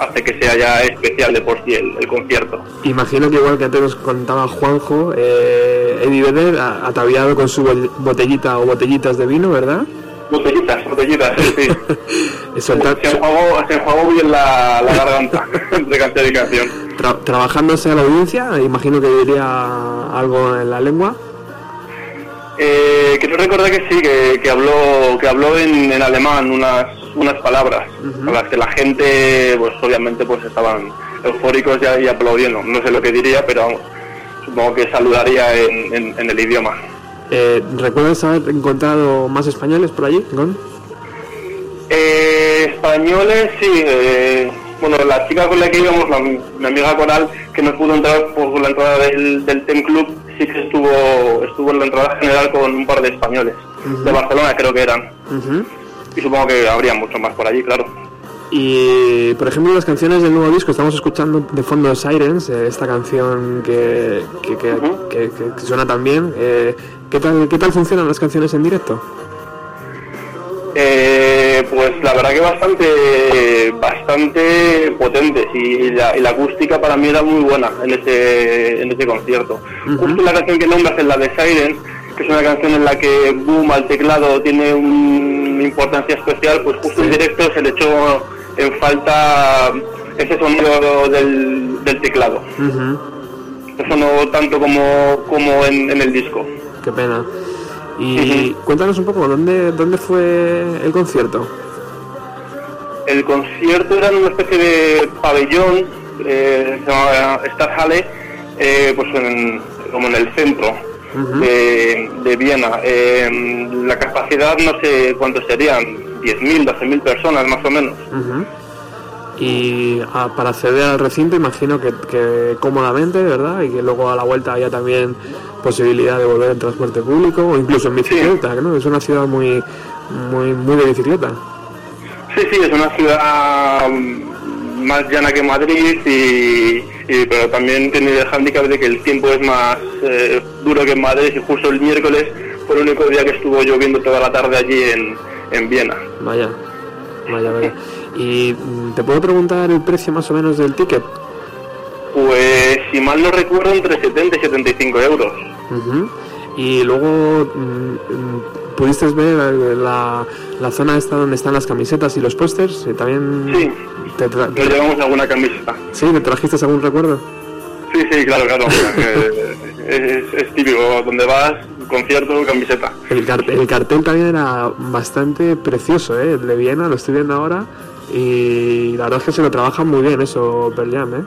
hace que sea ya especial de por sí el, el concierto. Imagino que igual que antes nos contaba Juanjo, eh, Eddie Vedder ataviado con su bo- botellita o botellitas de vino, ¿verdad? Botellitas, botellitas, sí, sí. Soltar- Se enjuagó, se enjuagó bien la, la garganta entre canción y canción. tra- trabajándose a la audiencia, imagino que diría algo en la lengua. Eh, quiero recordar que sí, que, que habló, que habló en, en alemán unas, unas palabras a las que la gente, pues obviamente, pues estaban eufóricos y, y aplaudiendo. No sé lo que diría, pero vamos, supongo que saludaría en, en- en el idioma. Eh, ¿Recuerdas haber encontrado más españoles por allí, Gon? Eh, españoles, sí. eh, bueno, la chica con la que íbamos, la, mi amiga Coral, que no pudo entrar por la entrada del, del Ten Club, sí que estuvo, estuvo en la entrada general con un par de españoles. De Barcelona creo que eran. Y supongo que habría mucho más por allí, claro. Y, por ejemplo, las canciones del nuevo disco, estamos escuchando de fondo Sirens, eh, esta canción que, que, que, que- que- que suena tan bien. Eh, ¿qué, tal, ¿Qué tal funcionan las canciones en directo? Eh, pues la verdad que bastante bastante potentes y la, y la acústica para mí era muy buena en ese, en ese concierto. Justo la canción que nombras es la de Sirens, que es una canción en la que Boom al teclado tiene un- una importancia especial, pues justo en directo se le echó en falta ese sonido del, del teclado. Ujú. No sonó tanto como, como en, en el disco. Qué pena. Y cuéntanos un poco, ¿dónde, ¿dónde fue el concierto? El concierto era en una especie de pabellón, eh, se llamaba Star Halle, eh, pues en- como en el centro de, de Viena. Eh, la capacidad no sé cuántos serían, 10.000, 12.000 personas más o menos. Y ah, para acceder al recinto imagino que, que cómodamente, ¿verdad? Y que luego a la vuelta haya también posibilidad de volver en transporte público o incluso en bicicleta, ¿no? Es una ciudad muy, muy, muy de bicicleta. Sí, sí, es una ciudad mm, más llana que Madrid, y, y- pero también tiene el hándicap de que el tiempo es más eh, duro que en Madrid y justo el miércoles fue el único día que estuvo lloviendo toda la tarde allí en, en Viena. Vaya, vaya, vaya. Y mm, te puedo preguntar el precio más o menos del ticket. Pues si mal no recuerdo entre 70 y 75 euros. Ujú. Y luego mm, mm, pudiste ver eh, la, la zona esta donde están las camisetas y los pósters. y También Sí. te, Nos llevamos alguna camiseta. sí, ¿te trajiste algún recuerdo? Sí, sí, claro, claro. Eh, es, es típico, donde vas, concierto, camiseta. El, car- el cartel también era bastante precioso, ¿eh? El de Viena, lo estoy viendo ahora. Y la verdad es que se lo trabajan muy bien eso, Pearl Jam, ¿eh?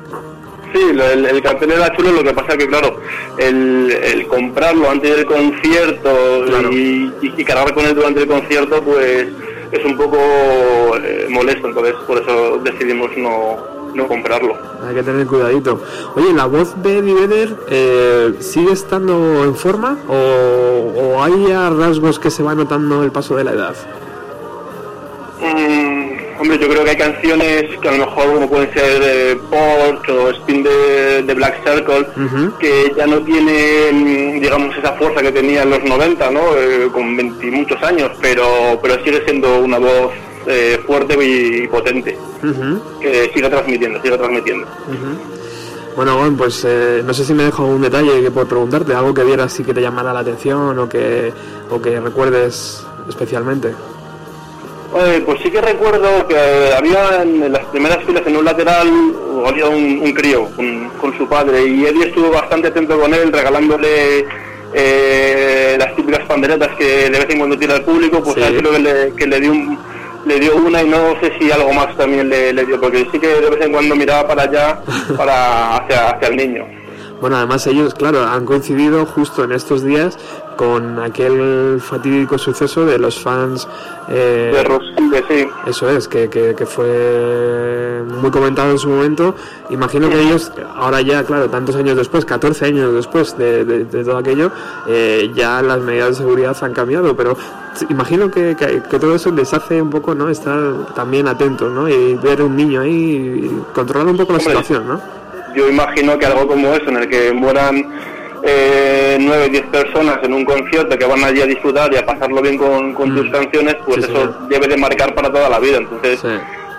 Sí, el, el cartel era chulo, lo que pasa que, claro, el, el comprarlo antes del concierto y, y- y cargar con él durante el concierto, pues es un poco eh, molesto, entonces por eso decidimos no, no comprarlo. Hay que tener cuidadito. Oye, ¿la voz de Eddie Vedder eh, sigue estando en forma o, o hay rasgos que se va notando el paso de la edad? Mm, hombre, yo creo que hay canciones que a lo mejor como pueden ser eh, o Spin de, de Black Circle, que ya no tienen, digamos, esa fuerza que tenía en los 90, ¿no? Eh, con 20 y muchos años, pero, pero sigue siendo una voz eh, fuerte y potente, que sigue transmitiendo, sigue transmitiendo. Bueno, Gon, pues eh, no sé si me dejo un detalle que puedo preguntarte, algo que vieras y que te llamara la atención o que, o que recuerdes especialmente. Eh, pues sí que recuerdo que había en las primeras filas en un lateral había un, un crío con, con su padre y Eddie estuvo bastante atento con él regalándole eh, las típicas panderetas que de vez en cuando tira al público pues Sí. a él creo que le, que le dio un- le dio una y no sé si algo más también le, le dio porque sí que de vez en cuando miraba para allá para hacia, hacia el niño Bueno, además ellos, claro, han coincidido justo en estos días con aquel fatídico suceso de los fans. eh, de Roskilde sí Eso es, que, que, que fue muy comentado en su momento. Imagino que ellos, ahora ya, claro, tantos años después, 14 años después de, de- de todo aquello, eh, ya las medidas de seguridad han cambiado, pero imagino que, que- que todo eso les hace un poco, ¿no? Estar también atentos, ¿no? Y ver un niño ahí y controlar un poco la Hombre, situación, ¿no? Yo imagino que algo como eso, en el que mueran eh, 9 10 personas en un concierto que van allí a disfrutar y a pasarlo bien con, con tus canciones, pues Mm. Sí, eso señor. debe de marcar para toda la vida. Entonces,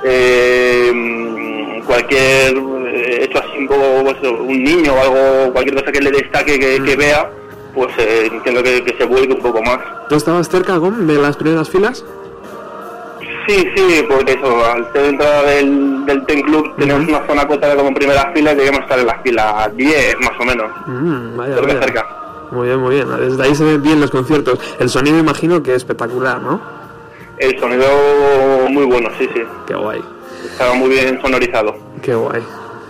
eh, mm, cualquier eh, hecho así un poco, pues, un niño o algo, cualquier cosa que le destaque, que, Mm. que vea, pues eh, entiendo que, que se vuelque un poco más. ¿Tú estabas cerca, Gon, de las primeras filas? Sí, sí, porque eso, al ser entrada del, del Ten Club tenemos una zona acotada como primera fila y debemos estar en la fila 10 más o menos. Mm, vaya. cerca. Muy bien, muy bien. Desde ahí se ven bien los conciertos. El sonido imagino que es espectacular, ¿no? El sonido muy bueno, sí, sí. Qué guay. Estaba muy bien sonorizado. Qué guay.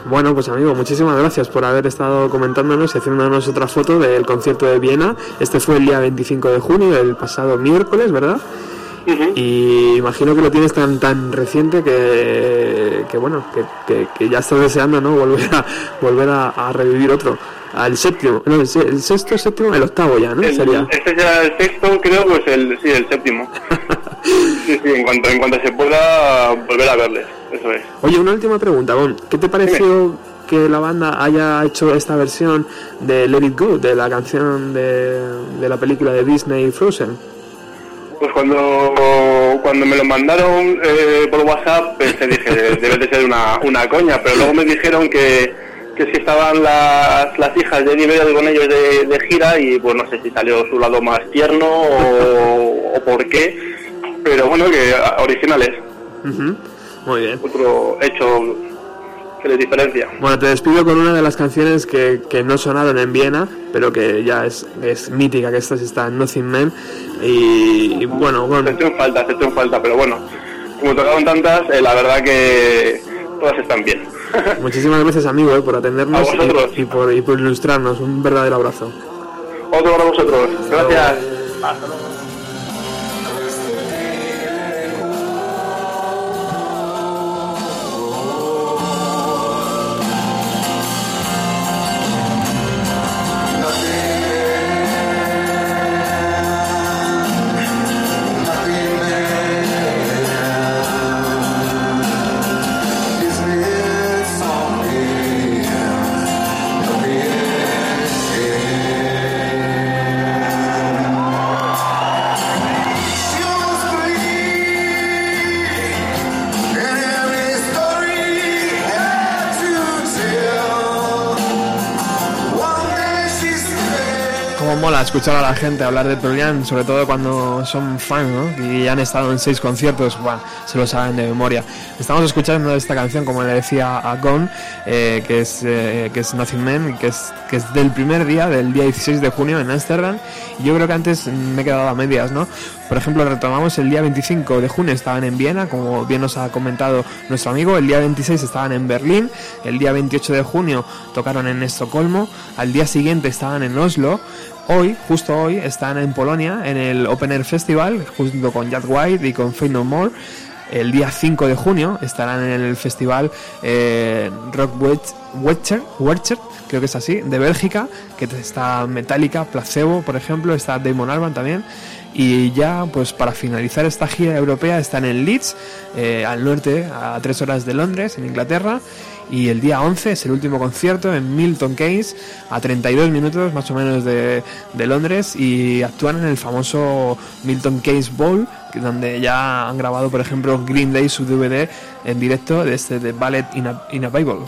Bueno, pues amigo, muchísimas gracias por haber estado comentándonos y haciéndonos otra foto del concierto de Viena. Este fue el día 25 de junio, el pasado miércoles, ¿verdad? Y imagino que lo tienes tan tan reciente que, que bueno, que, que- que ya estás deseando, ¿no? Volver a volver a, a revivir otro. Al séptimo, no, el, el sexto, séptimo, el octavo ya, ¿no? El- Sería. Este ya el sexto, creo, pues el, sí, el séptimo. sí, sí, en cuanto, en cuanto se pueda volver a verles, eso es. Oye, una última pregunta, Bon. ¿Qué te pareció que la banda haya hecho esta versión de Let It Go, de la canción de, de la película de Disney Frozen? Pues cuando, cuando me lo mandaron eh, por WhatsApp, pensé, dije, debe de ser una, una coña, pero luego me dijeron que, que si estaban las, las hijas de Vedder con ellos de, de gira y pues no sé si salió su lado más tierno o, o por qué, pero bueno, que originales. Muy bien. otro hecho que les diferencia. Bueno, te despido con una de las canciones que, que no sonaron en Viena, pero que ya es, es mítica, que esta está en Nothing Man. Y, y bueno, Se bueno, echó en falta, se en falta, pero bueno, como tocaron tantas, eh, la verdad que todas están bien. muchísimas gracias amigo eh, por atendernos y, y por, y por ilustrarnos. Un verdadero abrazo. Otro para vosotros, gracias. Cómo mola escuchar a la gente hablar de Pearl sobre todo cuando son fans, ¿no? Y han estado en seis conciertos, buah, se lo saben de memoria. Estamos escuchando esta canción, como le decía a Gone, eh, que, es, eh, que es Nothing Man, que es, que es del primer día, del día 16 de junio en Ámsterdam. Y Yo creo que antes me he quedado a medias, ¿no? Por ejemplo, retomamos el día 25 de junio estaban en Viena, como bien nos ha comentado nuestro amigo. El día 26 estaban en Berlín. El día 28 de junio tocaron en Estocolmo. Al día siguiente estaban en Oslo. Hoy, justo hoy, están en Polonia en el Open Air Festival junto con Jack White y con Fate No More. El día 5 de junio estarán en el festival eh, Rock Wercher, creo que es así, de Bélgica, que está Metallica, Placebo, por ejemplo, está Damon Albarn también. Y ya, pues para finalizar esta gira europea, están en Leeds, eh, al norte, a tres horas de Londres, en Inglaterra. Y el día 11 es el último concierto en Milton Keynes, a 32 minutos más o menos de, Londres. Y actúan en el famoso Milton Keynes Bowl, donde ya han grabado, por ejemplo, Green Day, su DVD en directo de este de Ballet in a, in a Bible.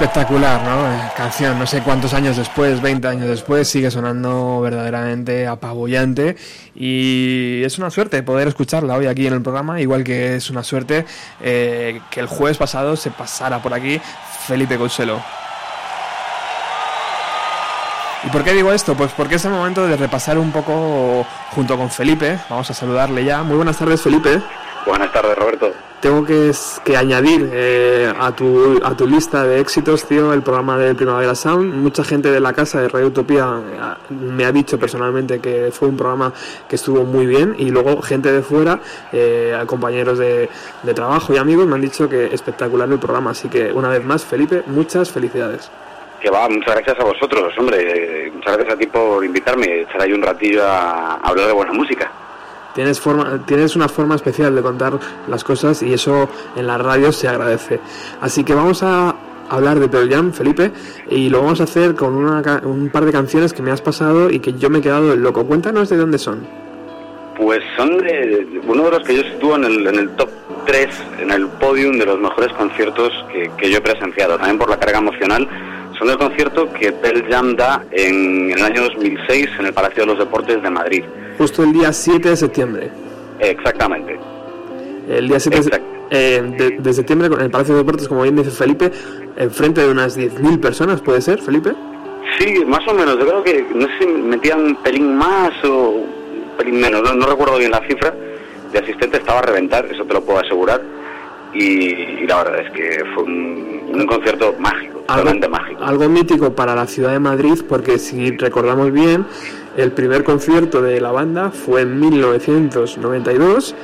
Espectacular, ¿no? Eh, Canción, no sé cuántos años después, 20 años después, sigue sonando verdaderamente apabullante y es una suerte poder escucharla hoy aquí en el programa, igual que es una suerte eh, que el jueves pasado se pasara por aquí Felipe Couselo. ¿Y por qué digo esto? Pues porque es el momento de repasar un poco junto con Felipe. Vamos a saludarle ya. Muy buenas tardes, Felipe. Buenas tardes, Roberto. Tengo que, que añadir eh, a, tu, a tu lista de éxitos, tío, el programa de Primavera Sound. Mucha gente de la casa de Radio Utopía eh, me ha dicho personalmente que fue un programa que estuvo muy bien y luego gente de fuera, eh, compañeros de, de trabajo y amigos me han dicho que espectacular el programa. Así que una vez más, Felipe, muchas felicidades. Que va, muchas gracias a vosotros, hombre. Muchas gracias a ti por invitarme, echar ahí un ratillo a hablar de buena música. Tienes, forma, tienes una forma especial de contar las cosas y eso en la radio se agradece. Así que vamos a hablar de Pearl Jam, Felipe, y lo vamos a hacer con un par de canciones que me has pasado y que yo me he quedado loco. Cuéntanos de dónde son. Pues son de uno de los que yo sitúo en el, top 3, en el podium de los mejores conciertos que yo he presenciado, también por la carga emocional son el concierto que Pearl Jam da en, el año 2006 en el Palacio de los Deportes de Madrid. Justo el día 7 de septiembre. Exactamente. El día 7 eh, de, de, septiembre en el Palacio de los Deportes, como bien dice Felipe, enfrente de unas 10.000 personas, ¿puede ser, Felipe? Sí, más o menos. Yo creo que no sé si metían un pelín más o un pelín menos, no, no recuerdo bien la cifra. De asistente estaba a reventar, eso te lo puedo asegurar. Y, y, la verdad es que fue un, un concierto mágico, totalmente mágico. Algo mítico para la ciudad de Madrid, porque si recordamos bien, el primer concierto de la banda fue en 1992.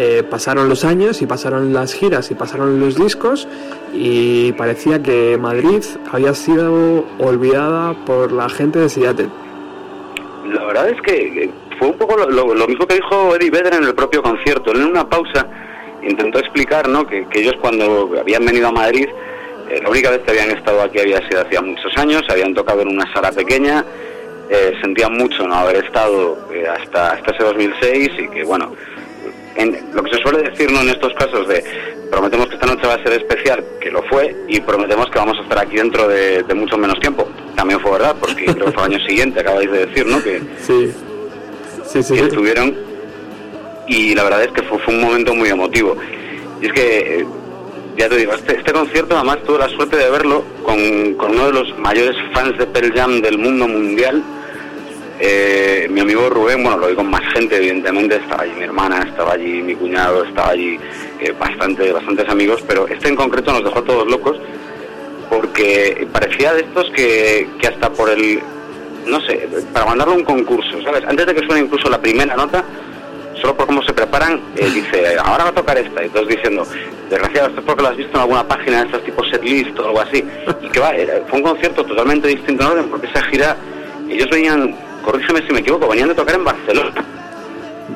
Eh, pasaron los años y pasaron las giras y pasaron los discos y parecía que Madrid había sido olvidada por la gente de Seattle. La verdad es que fue un poco lo, lo, lo mismo que dijo Eddie Vedder en el propio concierto. En una pausa intentó explicar ¿no? que, que ellos cuando habían venido a Madrid, eh, la única vez que habían estado aquí había sido hacía muchos años, habían tocado en una sala pequeña, eh, sentían mucho no haber estado eh, hasta, hasta ese 2006 y que bueno, en, lo que se suele decir ¿no? en estos casos de prometemos que esta noche va a ser especial, que lo fue, y prometemos que vamos a estar aquí dentro de, de mucho menos tiempo. También fue verdad, porque creo que fue el año siguiente, acabáis de decir, ¿no? Que, sí. Sí, sí. que estuvieron y la verdad es que fue, un momento muy emotivo. Y es que, eh, ya te digo, este, este, concierto además tuve la suerte de verlo con, con, uno de los mayores fans de Pearl Jam del mundo mundial, eh, mi amigo Rubén, bueno, lo vi con más gente, evidentemente, estaba allí mi hermana, estaba allí mi cuñado, estaba allí eh, bastante, bastantes amigos, pero este en concreto nos dejó a todos locos porque parecía de estos que, que hasta por el, no sé, para mandarlo a un concurso, ¿sabes? Antes de que suene incluso la primera nota, solo por cómo se preparan, eh, dice, ahora va a tocar esta. Y todos diciendo, desgraciado, esto es porque lo has visto en alguna página de estos tipos setlist o algo así. Y que va, fue un concierto totalmente distinto en orden, porque esa gira, ellos venían, corrígeme si me equivoco, venían de tocar en Barcelona.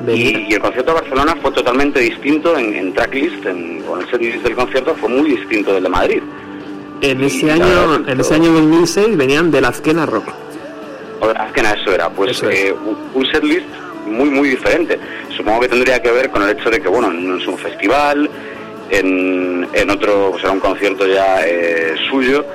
Y, y, el concierto de Barcelona fue totalmente distinto en, en tracklist, en, con el setlist del concierto fue muy distinto del de Madrid. En ese, año, en ese año 2006 venían de la Azquena Rock. O de la Azquena, eso era. Pues eso eh, un setlist muy, muy diferente. Supongo que tendría que ver con el hecho de que, bueno, no es un festival, en, en otro pues, será un concierto ya eh, suyo,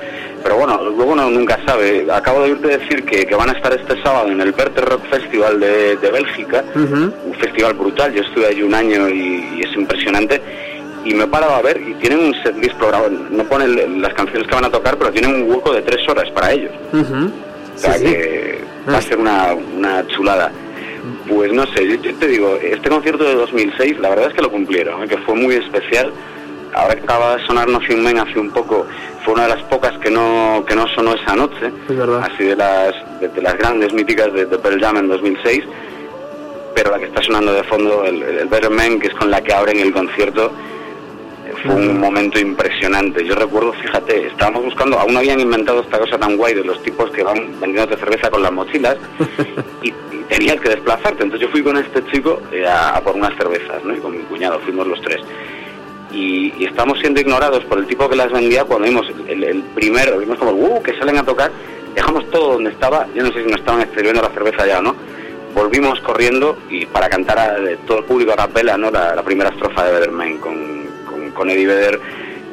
pero bueno, luego uno nunca sabe. Acabo de oírte decir que, que, van a estar este sábado en el Perter Rock Festival de, de Bélgica, uh -huh. un festival brutal. Yo estuve allí un año y, y es impresionante y me he parado a ver y tienen un setlist programado, no ponen las canciones que van a tocar, pero tienen un hueco de tres horas para ellos. Uh -huh. O sea sí, que sí. va a ser una, una chulada. Pues no sé, yo, te digo, este concierto de 2006 la verdad es que lo cumplieron, ¿eh? que fue muy especial. Ahora que acaba de sonar Nothing Men hace un poco, fue una de las pocas que no que no sonó esa noche, así de las de, de, las grandes míticas de, de Pearl Jam en 2006, pero la que está sonando de fondo, el, el Better Man, que es con la que abren el concierto, fue un momento impresionante. Yo recuerdo, fíjate, estábamos buscando, aún habían inventado esta cosa tan guay de los tipos que van vendiendo cerveza con las mochilas y, y, tenías que desplazarte. Entonces yo fui con este chico eh, a, a, por unas cervezas, ¿no? Y con mi cuñado, fuimos los tres. Y, y estamos siendo ignorados por el tipo que las vendía cuando vimos el, el primero, vimos como, uh, que salen a tocar, dejamos todo donde estaba, yo no sé si nos estaban escribiendo la cerveza ya o no, volvimos corriendo y para cantar a todo el público a capela, ¿no? La, la primera estrofa de Betterman con con Eddie Vedder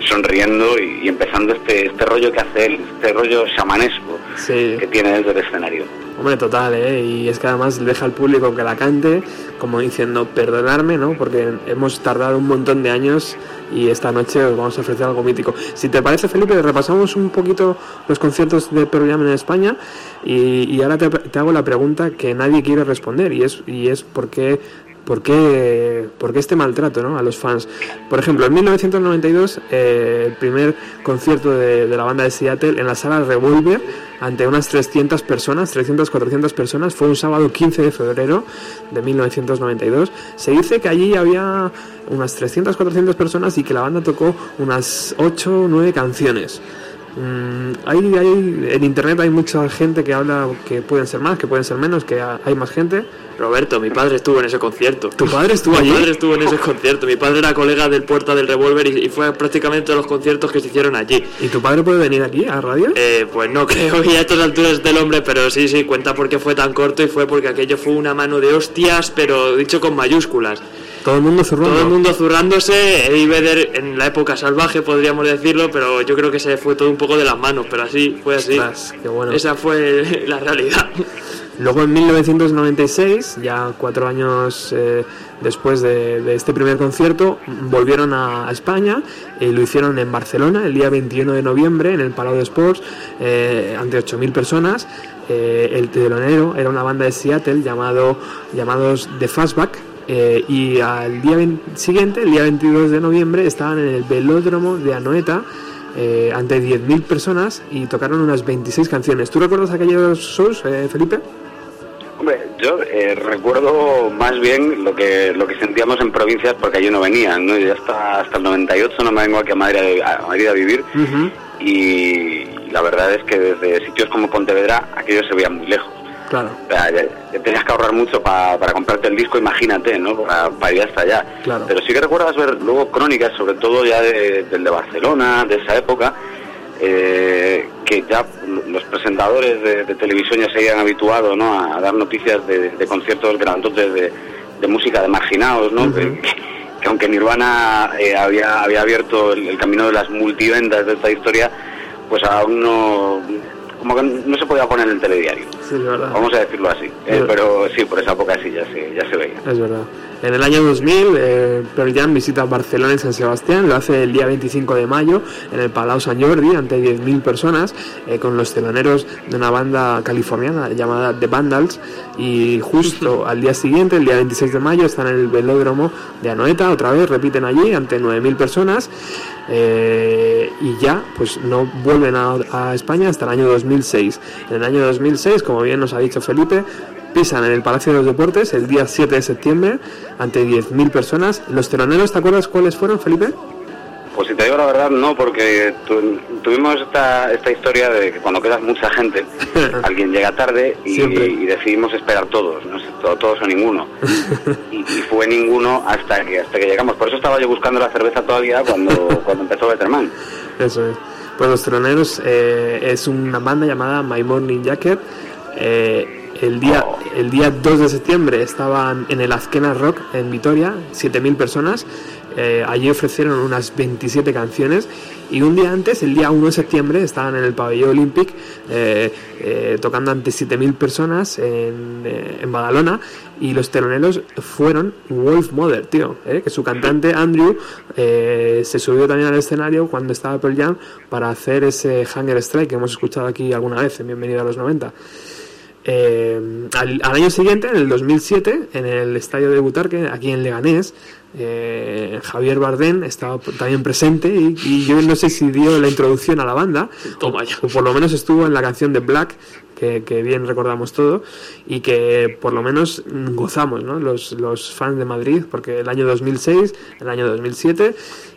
sonriendo y, y empezando este, este rollo que hace él, este rollo chamanesco Sí. que tiene desde el escenario. Hombre, total, ¿eh? Y es que además deja al público que la cante, como diciendo, perdonarme, ¿no? Porque hemos tardado un montón de años y esta noche os vamos a ofrecer algo mítico. Si te parece, Felipe, repasamos un poquito los conciertos de Pearl Jam en España y, y ahora te, te hago la pregunta que nadie quiere responder y es, y es por qué ¿Por qué, por qué este maltrato ¿no? a los fans? Por ejemplo, en 1992, eh, el primer concierto de, de la banda de Seattle en la sala Revolver, ante unas 300 personas, 300, 400 personas, fue un sábado 15 de febrero de 1992. Se dice que allí había unas 300, 400 personas y que la banda tocó unas 8 o 9 canciones. Mm, hay, hay, en internet hay mucha gente que habla que pueden ser más, que pueden ser menos, que ha- hay más gente. Roberto, mi padre estuvo en ese concierto. ¿Tu padre estuvo allí? Mi padre estuvo en ese concierto. Mi padre era colega del Puerta del Revolver y, y fue prácticamente los conciertos que se hicieron allí. ¿Y tu padre puede venir aquí a radio? Eh, pues no creo que a estas alturas del hombre, pero sí, sí, cuenta por qué fue tan corto y fue porque aquello fue una mano de hostias, pero dicho con mayúsculas. Todo el mundo zurrando. Todo el mundo zurrándose, Eddie Vedder en la época salvaje, podríamos decirlo, pero yo creo que se fue todo un poco de las manos, pero así, fue así. Qué bueno. Esa fue la realidad. Luego en 1996, ya cuatro años eh, después de, de este primer concierto, volvieron a, a España y lo hicieron en Barcelona el día 21 de noviembre en el Palau de Sports eh, ante 8.000 personas. Eh, el telonero era una banda de Seattle llamado, llamados The Fastback. Eh, y al día siguiente, el día 22 de noviembre, estaban en el velódromo de Anoeta eh, ante 10.000 personas y tocaron unas 26 canciones. ¿Tú recuerdas aquellos shows, eh, Felipe? Hombre, yo eh, recuerdo más bien lo que lo que sentíamos en provincias porque allí no venían, ¿no? Yo hasta, hasta el 98 no me vengo aquí a Madrid a, a Madrid a vivir y la verdad es que desde sitios como Pontevedra aquello se veía muy lejos. Claro. O sea, tenías que ahorrar mucho pa- para comprarte el disco, imagínate, ¿no? Para, para ir hasta allá. Claro. Pero sí que recuerdas ver luego crónicas, sobre todo ya de- del de Barcelona, de esa época, eh, que ya los presentadores de, de televisión ya se habían habituado, ¿no? A, dar noticias de, de conciertos grandotes de, de música de marginados, ¿no? que, que aunque Nirvana eh, había, había abierto el, el camino de las multiventas de esta historia, pues aún no, como que no se podía poner en el telediario. Sí, es verdad. Vamos a decirlo así. Eh, pero sí, por esa época sí, ya se, ya se veía. Es verdad. En el año 2000, eh, Pearl Jam visita Barcelona y San Sebastián, lo hace el día 25 de mayo en el Palau Sant Jordi ante 10.000 personas eh, con los teloneros de una banda californiana llamada The Vandals y justo al día siguiente, el día 26 de mayo, están en el velódromo de Anoeta, otra vez repiten allí ante 9.000 personas eh, y ya pues no vuelven a, a España hasta el año 2006. En el año 2006, como bien nos ha dicho Felipe, pisan en el Palacio de los Deportes el día 7 de septiembre ante 10.000 personas. Los teloneros, ¿te acuerdas cuáles fueron, Felipe? Pues si te digo la verdad, no, porque tu- tuvimos esta, esta historia de que cuando quedas mucha gente, alguien llega tarde y, decidimos esperar todos, no sé, to- todos o ninguno. Y, y fue ninguno hasta que hasta que llegamos. Por eso estaba yo buscando la cerveza todavía cuando, cuando empezó Betterman. Eso es. Pues los teloneros eh, es una banda llamada My Morning Jacket. Eh, el día, el día 2 de septiembre estaban en el Azkena Rock en Vitoria, 7.000 personas. Eh, allí ofrecieron unas 27 canciones y un día antes, el día 1 de septiembre, estaban en el pabellón Olympic eh, eh, tocando ante 7.000 personas en, en Badalona y los teloneros fueron Wolf Mother, tío, que su cantante Andrew se subió también al escenario cuando estaba Pearl Jam para hacer ese Hunger Strike que hemos escuchado aquí alguna vez en Bienvenido a los 90. Eh, al, al año siguiente, en el 2007, en el estadio de Butarque, aquí en Leganés, eh, Javier Bardem estaba también presente y, y yo no sé si dio la introducción a la banda, Toma ya. o por lo menos estuvo en la canción de Black, que, bien recordamos todo, y que por lo menos gozamos, ¿no? Los, los fans de Madrid, porque el año 2006, el año 2007,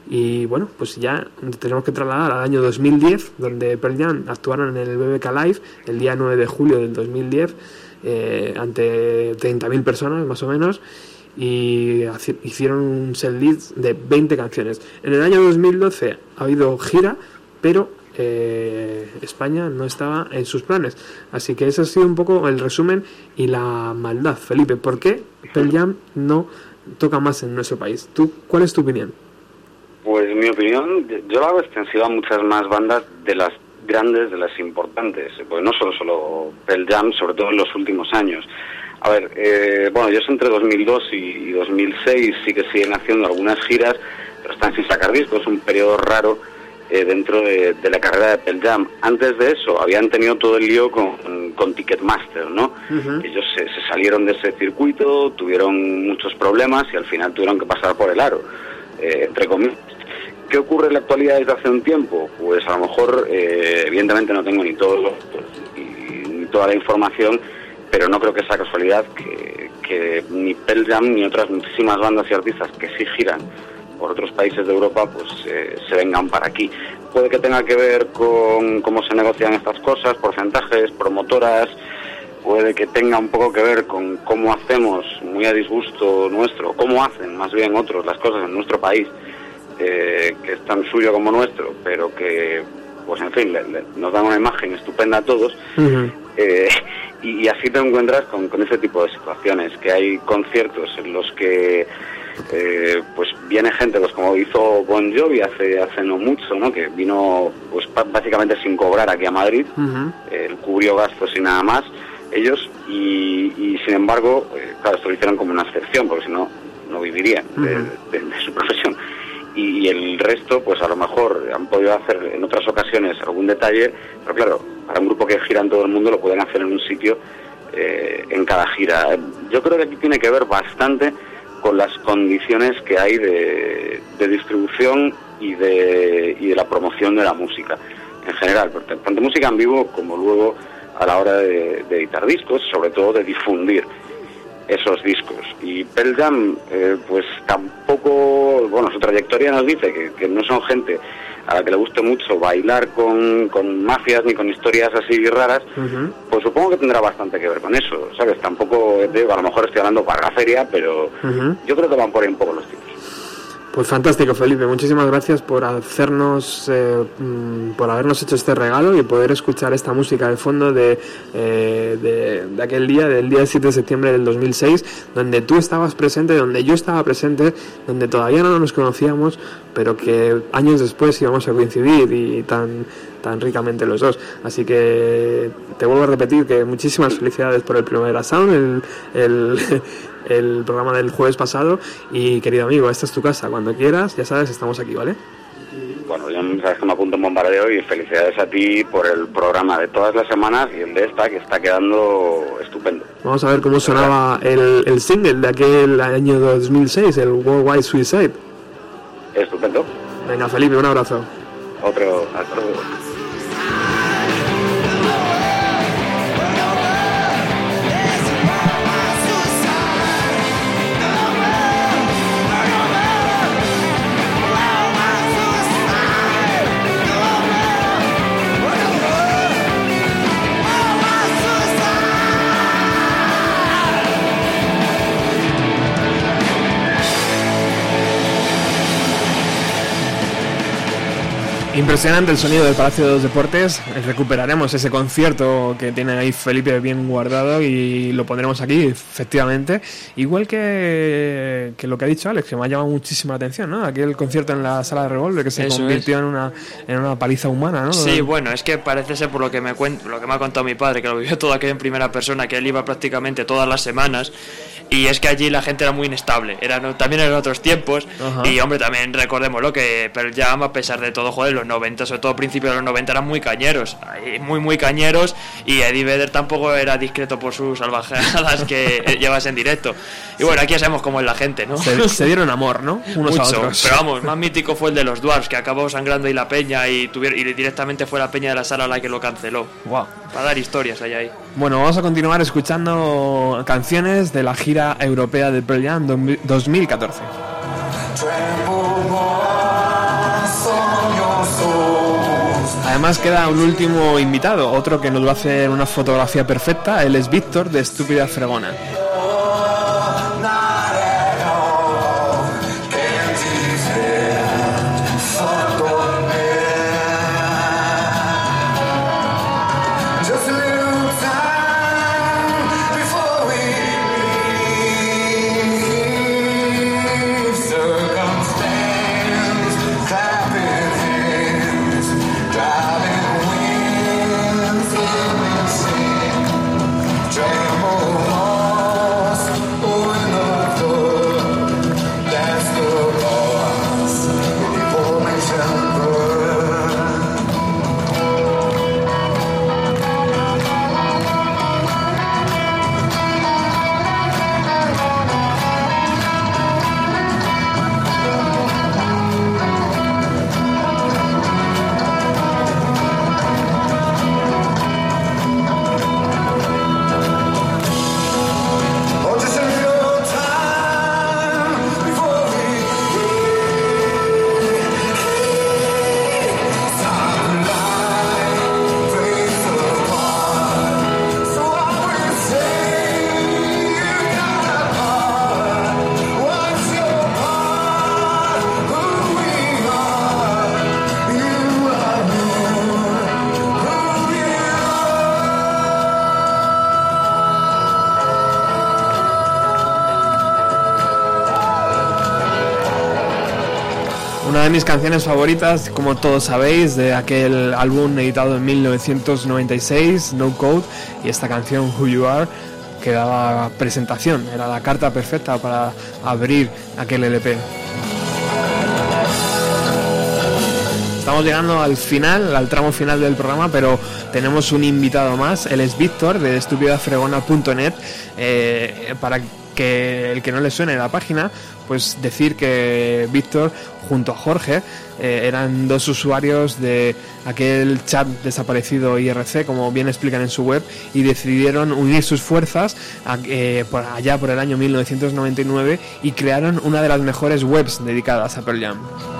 y bueno, pues ya tenemos que trasladar al año 2010, donde Pearl Jam actuaron en el BBK Live el día 9 de julio del 2010, eh, ante 30.000 personas más o menos, y hicieron un set list de 20 canciones. En el año 2012 ha habido gira, pero eh, España no estaba en sus planes. Así que ese ha sido un poco el resumen y la maldad, Felipe. ¿Por qué Pearl Jam no toca más en nuestro país? ¿Tú, ¿Cuál es tu opinión? Pues mi opinión, yo la hago extensiva a muchas más bandas de las grandes, de las importantes, pues no solo solo Pearl Jam, sobre todo en los últimos años. A ver, eh, bueno, ellos entre 2002 y 2006 sí que siguen haciendo algunas giras, pero están sin sacar discos, es un periodo raro eh, dentro de, de la carrera de Pearl Jam. Antes de eso habían tenido todo el lío con, con Ticketmaster, ¿no? Ellos se, se salieron de ese circuito, tuvieron muchos problemas y al final tuvieron que pasar por el aro, eh, entre comillas. ¿Qué ocurre en la actualidad desde hace un tiempo? Pues a lo mejor, eh, evidentemente no tengo ni los y, ni toda la información, pero no creo que sea casualidad que, que ni Pearl Jam ni otras muchísimas bandas y artistas que sí giran por otros países de Europa, pues eh, se vengan para aquí. Puede que tenga que ver con cómo se negocian estas cosas, porcentajes, promotoras, puede que tenga un poco que ver con cómo hacemos, muy a disgusto nuestro, cómo hacen más bien otros las cosas en nuestro país, eh, que es tan suyo como nuestro, pero que, pues en fin, le- le- nos dan una imagen estupenda a todos. Eh, y, y así te encuentras con, con ese tipo de situaciones, que hay conciertos en los que eh, pues viene gente, pues como hizo Bon Jovi hace, hace no mucho, ¿no? que vino pues básicamente sin cobrar aquí a Madrid, eh, él cubrió gastos y nada más, ellos, y, y sin embargo, eh, claro, esto lo hicieron como una excepción, porque si no, no vivirían de, de- de su profesión. Y, y el resto, pues a lo mejor han podido hacer en otras ocasiones algún detalle, pero claro, para un grupo que gira en todo el mundo lo pueden hacer en un sitio eh, en cada gira. Yo creo que aquí tiene que ver bastante con las condiciones que hay de, distribución y de, y de la promoción de la música en general, tanto música en vivo como luego a la hora de, editar discos, sobre todo de difundir esos discos. Y Pearl eh, pues tampoco, bueno, su trayectoria nos dice que no son gente a la que le guste mucho bailar con, con mafias ni con historias así raras, pues supongo que tendrá bastante que ver con eso, ¿sabes? Tampoco, a lo mejor estoy hablando para la feria, pero yo creo que van por ahí un poco los tiros. Pues fantástico, Felipe. Muchísimas gracias por hacernos, eh, mm, por habernos hecho este regalo y poder escuchar esta música de fondo de, eh, de, de aquel día, del día 7 de septiembre del 2006, donde tú estabas presente, donde yo estaba presente, donde todavía no nos conocíamos, pero que años después íbamos a coincidir y tan tan ricamente los dos. Así que te vuelvo a repetir que muchísimas felicidades por el Primavera Sound, el, el, el programa del jueves pasado. Y querido amigo, esta es tu casa. Cuando quieras, ya sabes, estamos aquí, ¿vale? Bueno, yo sabes que me apunto en bombardeo y felicidades a ti por el programa de todas las semanas y el de esta que está quedando estupendo. Vamos a ver cómo sonaba el, el single de aquel año 2006, el Worldwide Suicide. Estupendo. Venga, Felipe, un abrazo. Otro, hasta luego. Impresionante el sonido del Palacio de los Deportes. Recuperaremos ese concierto que tiene ahí Felipe bien guardado y lo pondremos aquí, efectivamente. Igual que, que lo que ha dicho Alex, que me ha llamado muchísima atención, ¿no? Aquel concierto en la sala de revólver que se Eso convirtió en una, en una paliza humana, ¿no? Sí, bueno, es que parece ser por lo que me cuento, lo que me ha contado mi padre, que lo vivió todo aquello en primera persona, que él iba prácticamente todas las semanas. Y es que allí la gente era muy inestable. Era, también en otros tiempos. Ajá. Y hombre, también recordémoslo que Pearl Jam, a pesar de todo, joder, los 90, sobre todo principios de los 90, eran muy cañeros. Muy, muy cañeros. Y Eddie Vedder tampoco era discreto por sus salvajadas que llevas en directo. Y bueno, aquí ya sabemos cómo es la gente, ¿no? Se, se dieron amor, ¿no? Unos a Mucho, otros. Pero vamos, más mítico fue el de los Dwarfs, que acabó sangrando ahí la peña y, tuvieron, y directamente fue la peña de la sala la que lo canceló. Wow. Para dar historias ahí ahí. Bueno, vamos a continuar escuchando canciones de la gira europea de Pearl Jam 2014. Además queda un último invitado, otro que nos va a hacer una fotografía perfecta, él es Víctor de Estúpida Fregona. Mis canciones favoritas, como todos sabéis, de aquel álbum editado en 1996, No Code, y esta canción Who You Are, que daba presentación, era la carta perfecta para abrir aquel LP. Estamos llegando al final, al tramo final del programa, pero tenemos un invitado más. Él es Víctor de estupidafregona.net. Eh, para que el que no le suene la página, pues decir que Víctor junto a Jorge eh, eran dos usuarios de aquel chat desaparecido IRC, como bien explican en su web, y decidieron unir sus fuerzas a- eh, por allá por el año 1999 y crearon una de las mejores webs dedicadas a Pearl Jam.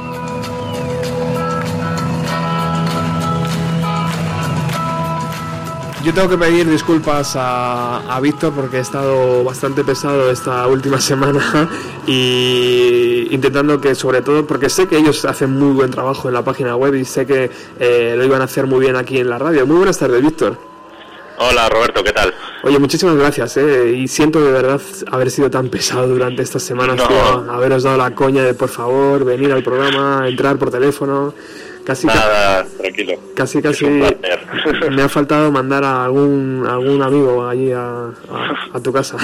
Yo tengo que pedir disculpas a, a Víctor porque he estado bastante pesado esta última semana y intentando que sobre todo, porque sé que ellos hacen muy buen trabajo en la página web y sé que eh, lo iban a hacer muy bien aquí en la radio. Muy buenas tardes, Víctor. Hola Roberto, ¿qué tal? Oye, muchísimas gracias, ¿eh? y siento de verdad haber sido tan pesado durante estas semanas, No. tío, haberos dado la coña de por favor venir al programa, entrar por teléfono, casi Nada, tranquilo. casi casi me ha faltado mandar a algún algún amigo allí a, a- a tu casa.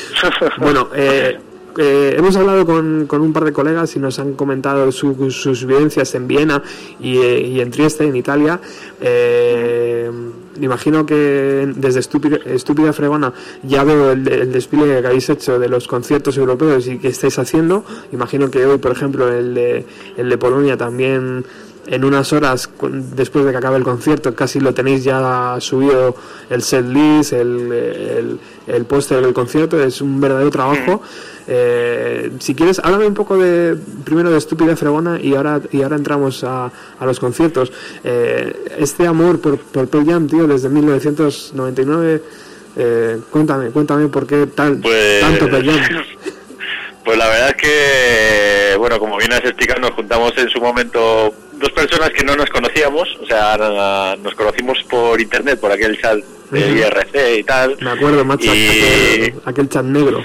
bueno, eh, eh, hemos hablado con, con un par de colegas y nos han comentado su- sus vivencias en Viena y, eh, y en Trieste, en Italia. Eh, imagino que desde Estúpida, Estúpida Fregona ya veo el, el despliegue que habéis hecho de los conciertos europeos y que estáis haciendo. Imagino que hoy, por ejemplo, el de, el de Polonia también en unas horas después de que acabe el concierto casi lo tenéis ya subido el set list, el, el, el póster del concierto, es un verdadero trabajo. Eh, si quieres, háblame un poco de primero de Estúpida Fregona y ahora y ahora entramos a, a los conciertos. Eh, este amor por, por Pearl Jam, tío, desde 1999, eh, cuéntame, cuéntame por qué tal, Pues- tanto Pearl Jam. Pues la verdad es que, bueno, como bien has explicado, nos juntamos en su momento dos personas que no nos conocíamos, o sea, nos conocimos por internet, por aquel chat de. IRC y tal. Me acuerdo, macho, Y- aquel, aquel chat negro.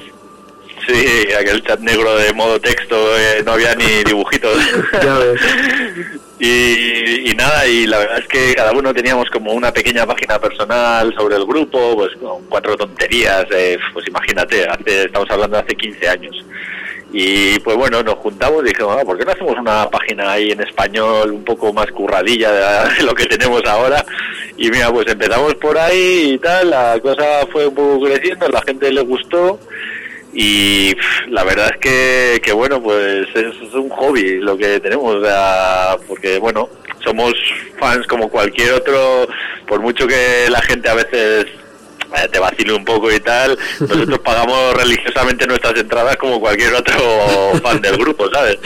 Sí, aquel chat negro de modo texto, eh, no había ni dibujitos. Ya ves. Y, y nada, y la verdad es que cada uno teníamos como una pequeña página personal sobre el grupo, pues con cuatro tonterías, eh, pues imagínate, hace, estamos hablando de hace 15 años. Y pues bueno, nos juntamos y dijimos, ah, ¿por qué no hacemos una página ahí en español un poco más curradilla de, lo que tenemos ahora? Y mira, pues empezamos por ahí y tal, la cosa fue un poco creciendo, la gente le gustó y pff, la verdad es que, que bueno, pues es un hobby lo que tenemos, o sea, porque bueno, somos fans como cualquier otro, por mucho que la gente a veces eh, te vacile un poco y tal, nosotros pagamos religiosamente nuestras entradas como cualquier otro fan del grupo, ¿sabes?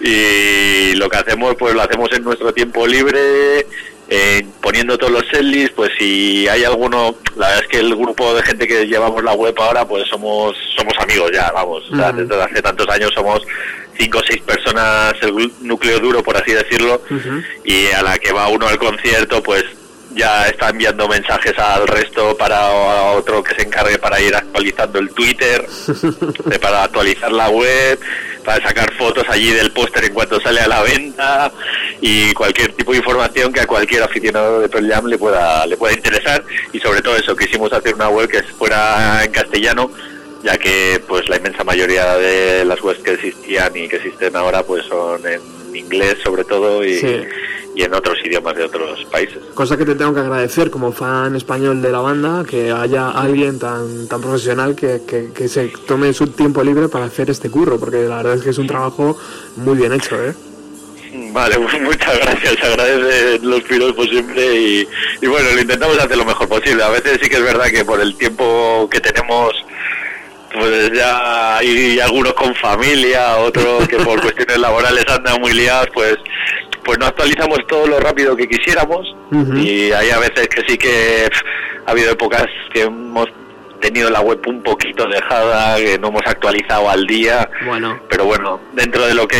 Y lo que hacemos, pues lo hacemos en nuestro tiempo libre, eh, poniendo todos los setlists, pues si hay alguno, la verdad es que el grupo de gente que llevamos la web ahora, pues somos somos amigos ya, vamos, o sea, Ujú. desde hace tantos años somos cinco o seis personas, el núcleo duro, por así decirlo, y a la que va uno al concierto, pues ya está enviando mensajes al resto para a otro que se encargue para ir actualizando el Twitter, para actualizar la web, para sacar fotos allí del póster en cuanto sale a la venta y cualquier tipo de información que a cualquier aficionado de Pearl Jam le pueda le pueda interesar y sobre todo eso quisimos hacer una web que fuera en castellano ya que pues la inmensa mayoría de las webs que existían y que existen ahora pues son en inglés sobre todo y, Sí. Y en otros idiomas de otros países. Cosa que te tengo que agradecer como fan español de la banda, que haya alguien tan, tan profesional que, que, que se tome su tiempo libre para hacer este curro, porque la verdad es que es un trabajo muy bien hecho, ¿eh? Vale, pues muchas gracias, se agradecen los piropos siempre y, y bueno, lo intentamos hacer lo mejor posible. A veces sí que es verdad que por el tiempo que tenemos, pues ya hay algunos con familia, otros que por cuestiones laborales andan muy liados, pues pues no actualizamos todo lo rápido que quisiéramos y hay a veces que sí que ha habido épocas que hemos tenido la web un poquito dejada, que no hemos actualizado al día Bueno, pero bueno, dentro de lo que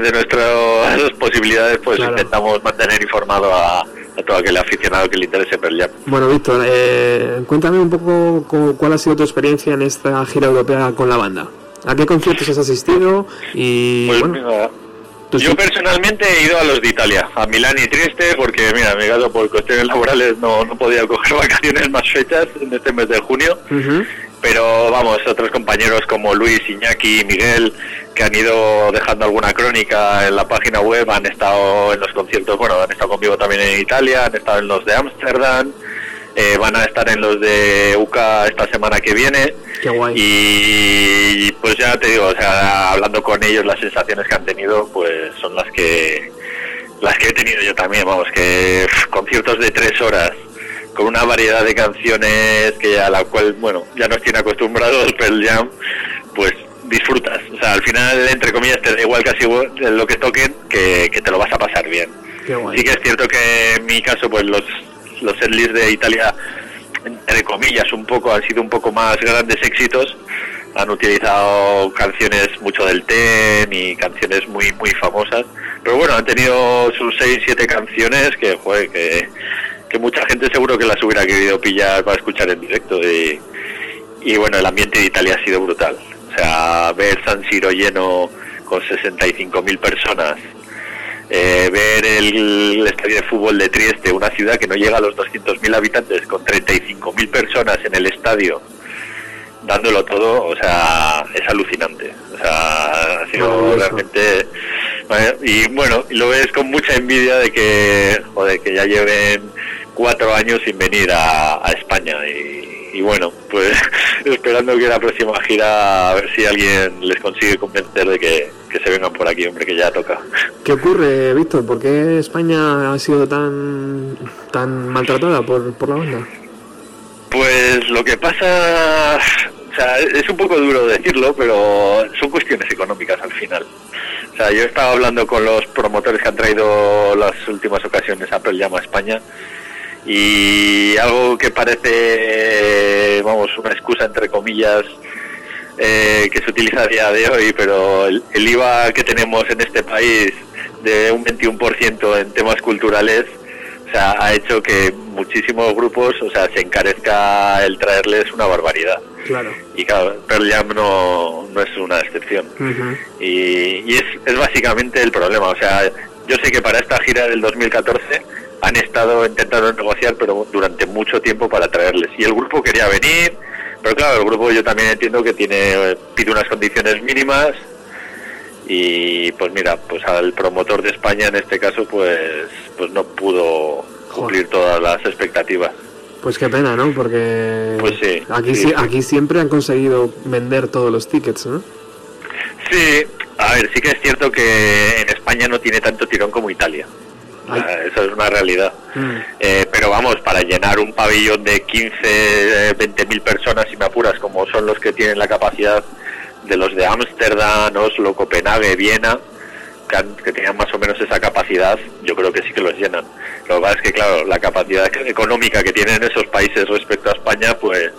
de nuestras posibilidades, pues intentamos mantener informado a, a todo aquel aficionado que le interese Pearl Jam. bueno Víctor, eh, cuéntame un poco cu- cuál ha sido tu experiencia en esta gira europea con la banda. ¿A qué conciertos has asistido? Y Pues bueno, mira, Yo personalmente he ido a los de Italia, a Milán y Trieste, porque mira, en mi caso por cuestiones laborales no, no podía coger vacaciones más fechas en este mes de junio. Pero vamos, otros compañeros como Luis, Iñaki, Miguel, que han ido dejando alguna crónica en la página web, han estado en los conciertos, bueno, han estado conmigo también en Italia, han estado en los de Ámsterdam, eh, van a estar en los de UCA esta semana que viene. Qué guay. Y pues ya te digo, o sea, hablando con ellos, las sensaciones que han tenido, pues son las que las que he tenido yo también, vamos, que pff, conciertos de tres horas con una variedad de canciones que a la cual, bueno, ya nos tiene acostumbrados el Pearl Jam, pues disfrutas. O sea, al final, entre comillas, te da igual casi lo que toquen, que, que te lo vas a pasar bien. Qué guay. Sí que es cierto que en mi caso, pues los, los setlists de Italia, entre comillas, un poco, han sido un poco más grandes éxitos. Han utilizado canciones mucho del TEN y canciones muy, muy famosas. Pero bueno, han tenido sus seis, siete canciones que, joder, que, que mucha gente seguro que las hubiera querido pillar para escuchar en directo. Y, y bueno, el ambiente de Italia ha sido brutal. O sea, ver San Siro lleno con 65.000 personas, eh, ver el, el estadio de fútbol de Trieste, una ciudad que no llega a los 200.000 habitantes, con 35.000 personas en el estadio, dándolo todo, o sea, es alucinante. O sea, ha sido realmente... bueno, Y bueno, lo ves con mucha envidia de que, joder, que ya lleven cuatro años sin venir a, a España y, y bueno, pues esperando que la próxima gira a ver si alguien les consigue convencer de que, que se vengan por aquí, hombre, que ya toca. ¿Qué ocurre, Víctor? ¿Por qué España ha sido tan tan maltratada por, por la banda? Pues lo que pasa, o sea, es un poco duro decirlo, pero son cuestiones económicas al final. O sea, yo he estado hablando con los promotores que han traído las últimas ocasiones a Pearl Jam a España y algo que parece, vamos, una excusa entre comillas eh, que se utiliza a día de hoy, pero el, el IVA que tenemos en este país de un 21% en temas culturales, o sea, ha hecho que muchísimos grupos, o sea, se encarezca el traerles una barbaridad. Claro. Y claro, Pearl Jam no, no es una excepción. Y, y es, es básicamente el problema. O sea, yo sé que para esta gira del 2014 han estado intentando negociar, pero durante mucho tiempo para traerles. Y el grupo quería venir, pero claro, el grupo yo también entiendo que tiene pide unas condiciones mínimas. Y pues mira, pues al promotor de España en este caso, pues, pues no pudo cumplir todas las expectativas. Pues qué pena, ¿no? Porque Pues sí, aquí, sí, aquí siempre han conseguido vender todos los tickets, ¿no? Sí, a ver, sí que es cierto que en España no tiene tanto tirón como Italia. Sea, Eso es una realidad. Eh, pero vamos, para llenar un pabellón de 15, eh, 20 mil personas, si me apuras, como son los que tienen la capacidad de los de Ámsterdam, Oslo, Copenhague, Viena, que, han- que tenían más o menos esa capacidad, yo creo que sí que los llenan. Lo que pasa es que, claro, la capacidad económica que tienen esos países respecto a España, pues,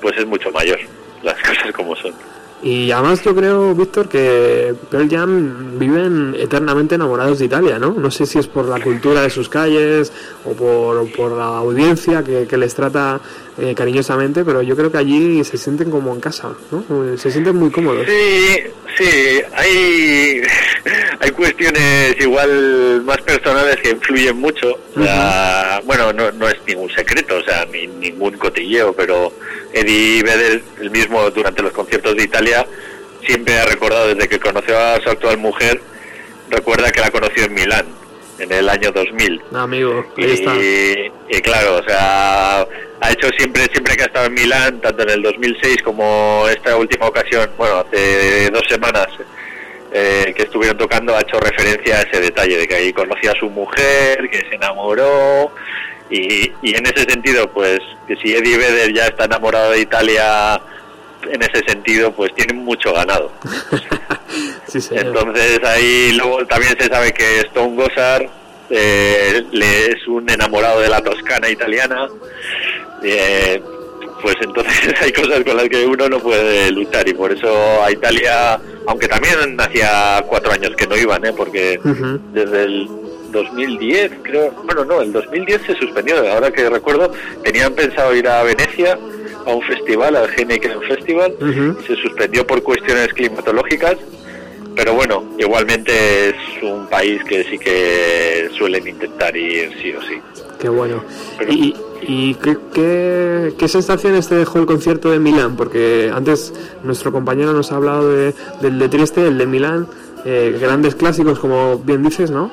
pues es mucho mayor, las cosas como son. Y además yo creo, Víctor, que Pearl Jam viven eternamente enamorados de Italia, ¿no? No sé si es por la cultura de sus calles o por, por la audiencia que, que les trata eh, cariñosamente, pero yo creo que allí se sienten como en casa, ¿no? Se sienten muy cómodos. Sí, sí, hay, hay cuestiones igual más personales que influyen mucho. O sea, Bueno, no, no es ningún secreto, o sea, ni ningún cotilleo, pero Eddie Vedder, el mismo durante los conciertos de Italia, siempre ha recordado desde que conoció a su actual mujer, recuerda que la conoció en Milán, en el año 2000. Amigo, ahí está. Y, y claro, o sea, ha hecho siempre, siempre que ha estado en Milán, tanto en el 2006 como esta última ocasión, bueno, hace dos semanas eh, que estuvieron tocando, ha hecho referencia a ese detalle de que ahí conocía a su mujer, que se enamoró. Y, y en ese sentido, pues, que si Eddie Vedder ya está enamorado de Italia, en ese sentido, pues tiene mucho ganado. Sí, señor. Entonces ahí luego también se sabe que Stone Gossard eh, le es un enamorado de la Toscana italiana. Eh, pues entonces hay cosas con las que uno no puede luchar y por eso a Italia, aunque también hacía cuatro años que no iban, ¿eh? porque desde el 2010, creo, bueno, no, el 2010 se suspendió, ahora que recuerdo, tenían pensado ir a Venecia a un festival, al Heineken Festival, y se suspendió por cuestiones climatológicas pero bueno, igualmente es un país que sí que suelen intentar ir sí o sí. Qué bueno. ¿Y, y qué, qué, qué sensaciones te dejó el concierto de Milán? Porque antes nuestro compañero nos ha hablado de, del de Trieste, el de Milán, eh, grandes clásicos, como bien dices, ¿no?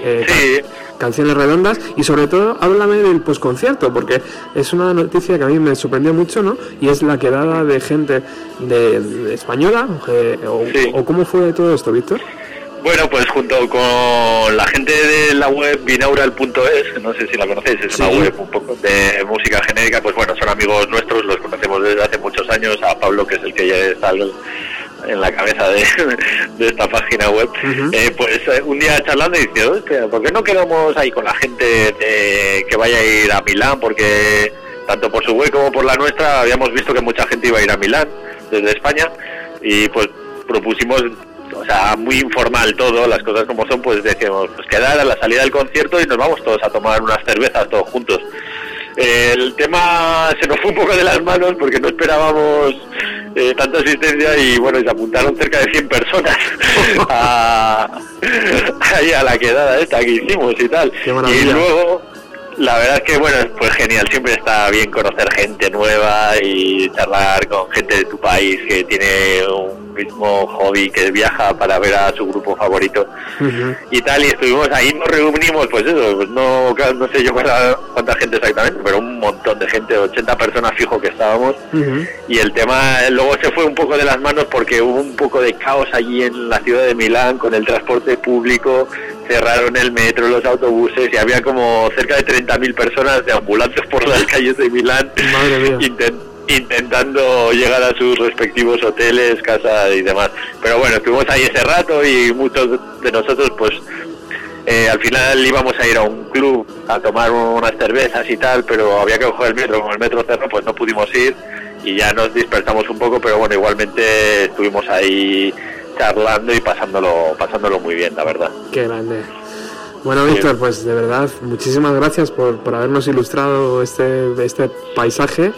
Eh, ca- Canciones redondas y sobre todo háblame del posconcierto porque es una noticia que a mí me sorprendió mucho, ¿no? Y es la quedada de gente de, de española eh, o, o cómo fue todo esto, Víctor. Bueno, pues junto con la gente de la web binaural.es, no sé si la conocéis, es una web un poco de música genérica, pues bueno, son amigos nuestros, los conocemos desde hace muchos años, a Pablo, que es el que ya está en la cabeza de, de esta página web, eh, pues eh, un día charlando y dice, "Hostia, ¿por qué no quedamos ahí con la gente de- que vaya a ir a Milán? Porque tanto por su web como por la nuestra habíamos visto que mucha gente iba a ir a Milán desde España y pues propusimos o sea, muy informal todo, las cosas como son, pues decíamos, pues quedar a la salida del concierto y nos vamos todos a tomar unas cervezas todos juntos. El tema se nos fue un poco de las manos porque no esperábamos eh, tanta asistencia y bueno, y se apuntaron cerca de 100 personas a, ahí a la quedada esta que hicimos y tal. Y maravilla. luego, la verdad es que bueno, pues genial, siempre está bien conocer gente nueva y charlar con gente de tu país que tiene un mismo hobby, que viaja para ver a su grupo favorito. Y tal, y estuvimos ahí, nos reunimos, pues eso, pues no, no sé yo cuánta, cuánta gente exactamente, pero un montón de gente, 80 personas fijo que estábamos, y el tema luego se fue un poco de las manos porque hubo un poco de caos allí en la ciudad de Milán con el transporte público, cerraron el metro, los autobuses, y había como cerca de 30.000 personas deambulantes por las calles de Milán, inten- intentando llegar a sus respectivos hoteles, casas y demás. Pero bueno, estuvimos ahí ese rato y muchos de nosotros pues eh, al final íbamos a ir a un club a tomar unas cervezas y tal, pero había que coger el metro, como el metro cerró pues no pudimos ir y ya nos dispersamos un poco, pero bueno, igualmente estuvimos ahí charlando y pasándolo, pasándolo muy bien, la verdad. Qué grande. Bueno, Víctor, pues de verdad, muchísimas gracias por, por habernos ilustrado este, este paisaje.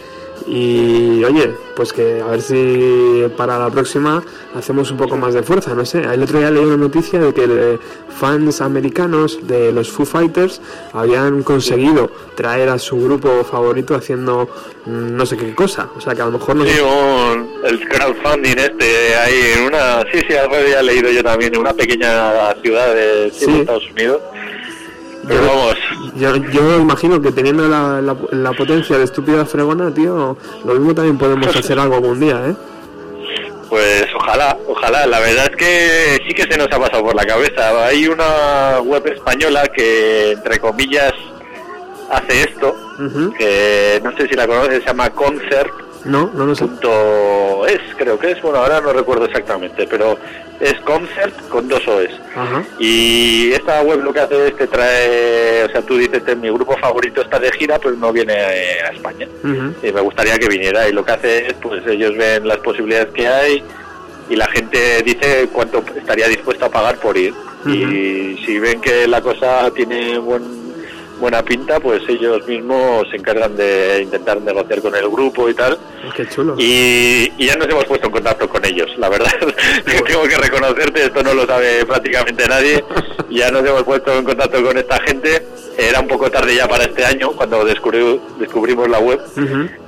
Y oye, pues que a ver si para la próxima hacemos un poco más de fuerza, no sé. El otro día leí una noticia de que eh, fans americanos de los Foo Fighters habían conseguido traer a su grupo favorito haciendo mm, no sé qué cosa. O sea que a lo mejor no Sí, un- el crowdfunding este ahí en una, sí, sí, algo había leído yo también, en una pequeña ciudad de, sí, Sí. Estados Unidos. Pero Yo, yo imagino que teniendo la, la, la potencia de estúpida fregona, tío, lo mismo también podemos hacer algo algún día, ¿eh? Pues ojalá, ojalá. La verdad es que sí que se nos ha pasado por la cabeza. Hay una web española que, entre comillas, hace esto, que no sé si la conoces, se llama Concert. No, no lo sé. Punto es, creo que es, bueno, ahora no recuerdo exactamente, pero es Concert con dos OEs. Ajá. Y esta web lo que hace es te trae, o sea, tú dices, "Este, mi grupo favorito está de gira, pero no viene a España. Y me gustaría que viniera. Y lo que hace es, pues ellos ven las posibilidades que hay y la gente dice cuánto estaría dispuesto a pagar por ir. Y si ven que la cosa tiene buen, buena pinta, pues ellos mismos se encargan de intentar negociar con el grupo y tal. Qué chulo. Y, y ya nos hemos puesto en contacto con ellos, la verdad. Tengo que reconocerte, esto no lo sabe prácticamente nadie. Ya nos hemos puesto en contacto con esta gente. Era un poco tarde ya para este año, cuando descubri- descubrimos la web.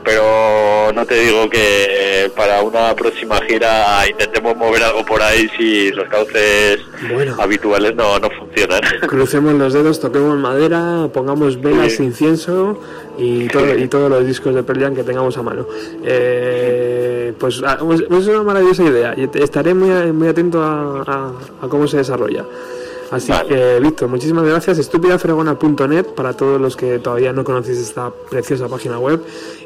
Pero no te digo que para una próxima gira intentemos mover algo por ahí si los cauces Bueno. habituales no, no funcionan. Crucemos los dedos, toquemos madera, pongamos velas, incienso y, todo, y todos los discos de Pearl Jam que tengamos a mano. Eh, pues ah, pues es una maravillosa idea y estaré muy, muy atento a, a- a cómo se desarrolla. Así que, Víctor, muchísimas gracias. Estúpidafregona.net para todos los que todavía no conocéis esta preciosa página web.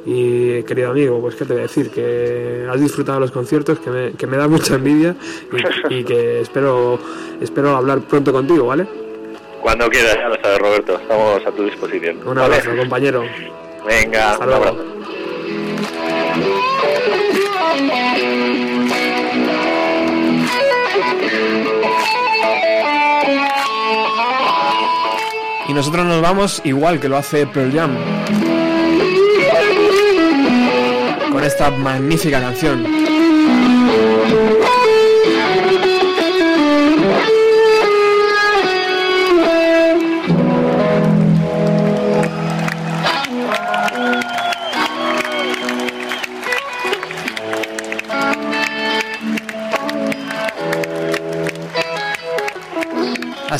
Y, querido amigo, pues qué te voy a decir, que has disfrutado los conciertos, que me, que me da mucha envidia y, y que espero, espero hablar pronto contigo, ¿vale? Cuando quieras, ya lo sabes, Roberto. Estamos a tu disposición. Un ¿vale? abrazo, compañero. Venga, Hasta un luego. abrazo. Y nosotros nos vamos igual que lo hace Pearl Jam. Con esta magnífica canción.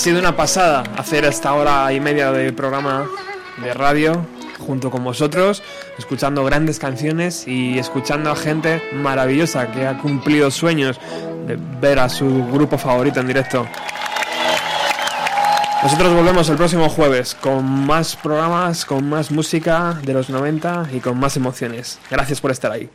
Sido una pasada hacer esta hora y media de programa de radio junto con vosotros, escuchando grandes canciones y escuchando a gente maravillosa que ha cumplido sueños de ver a su grupo favorito en directo. Nosotros volvemos el próximo jueves con más programas, con más música de los 90 y con más emociones. Gracias por estar ahí.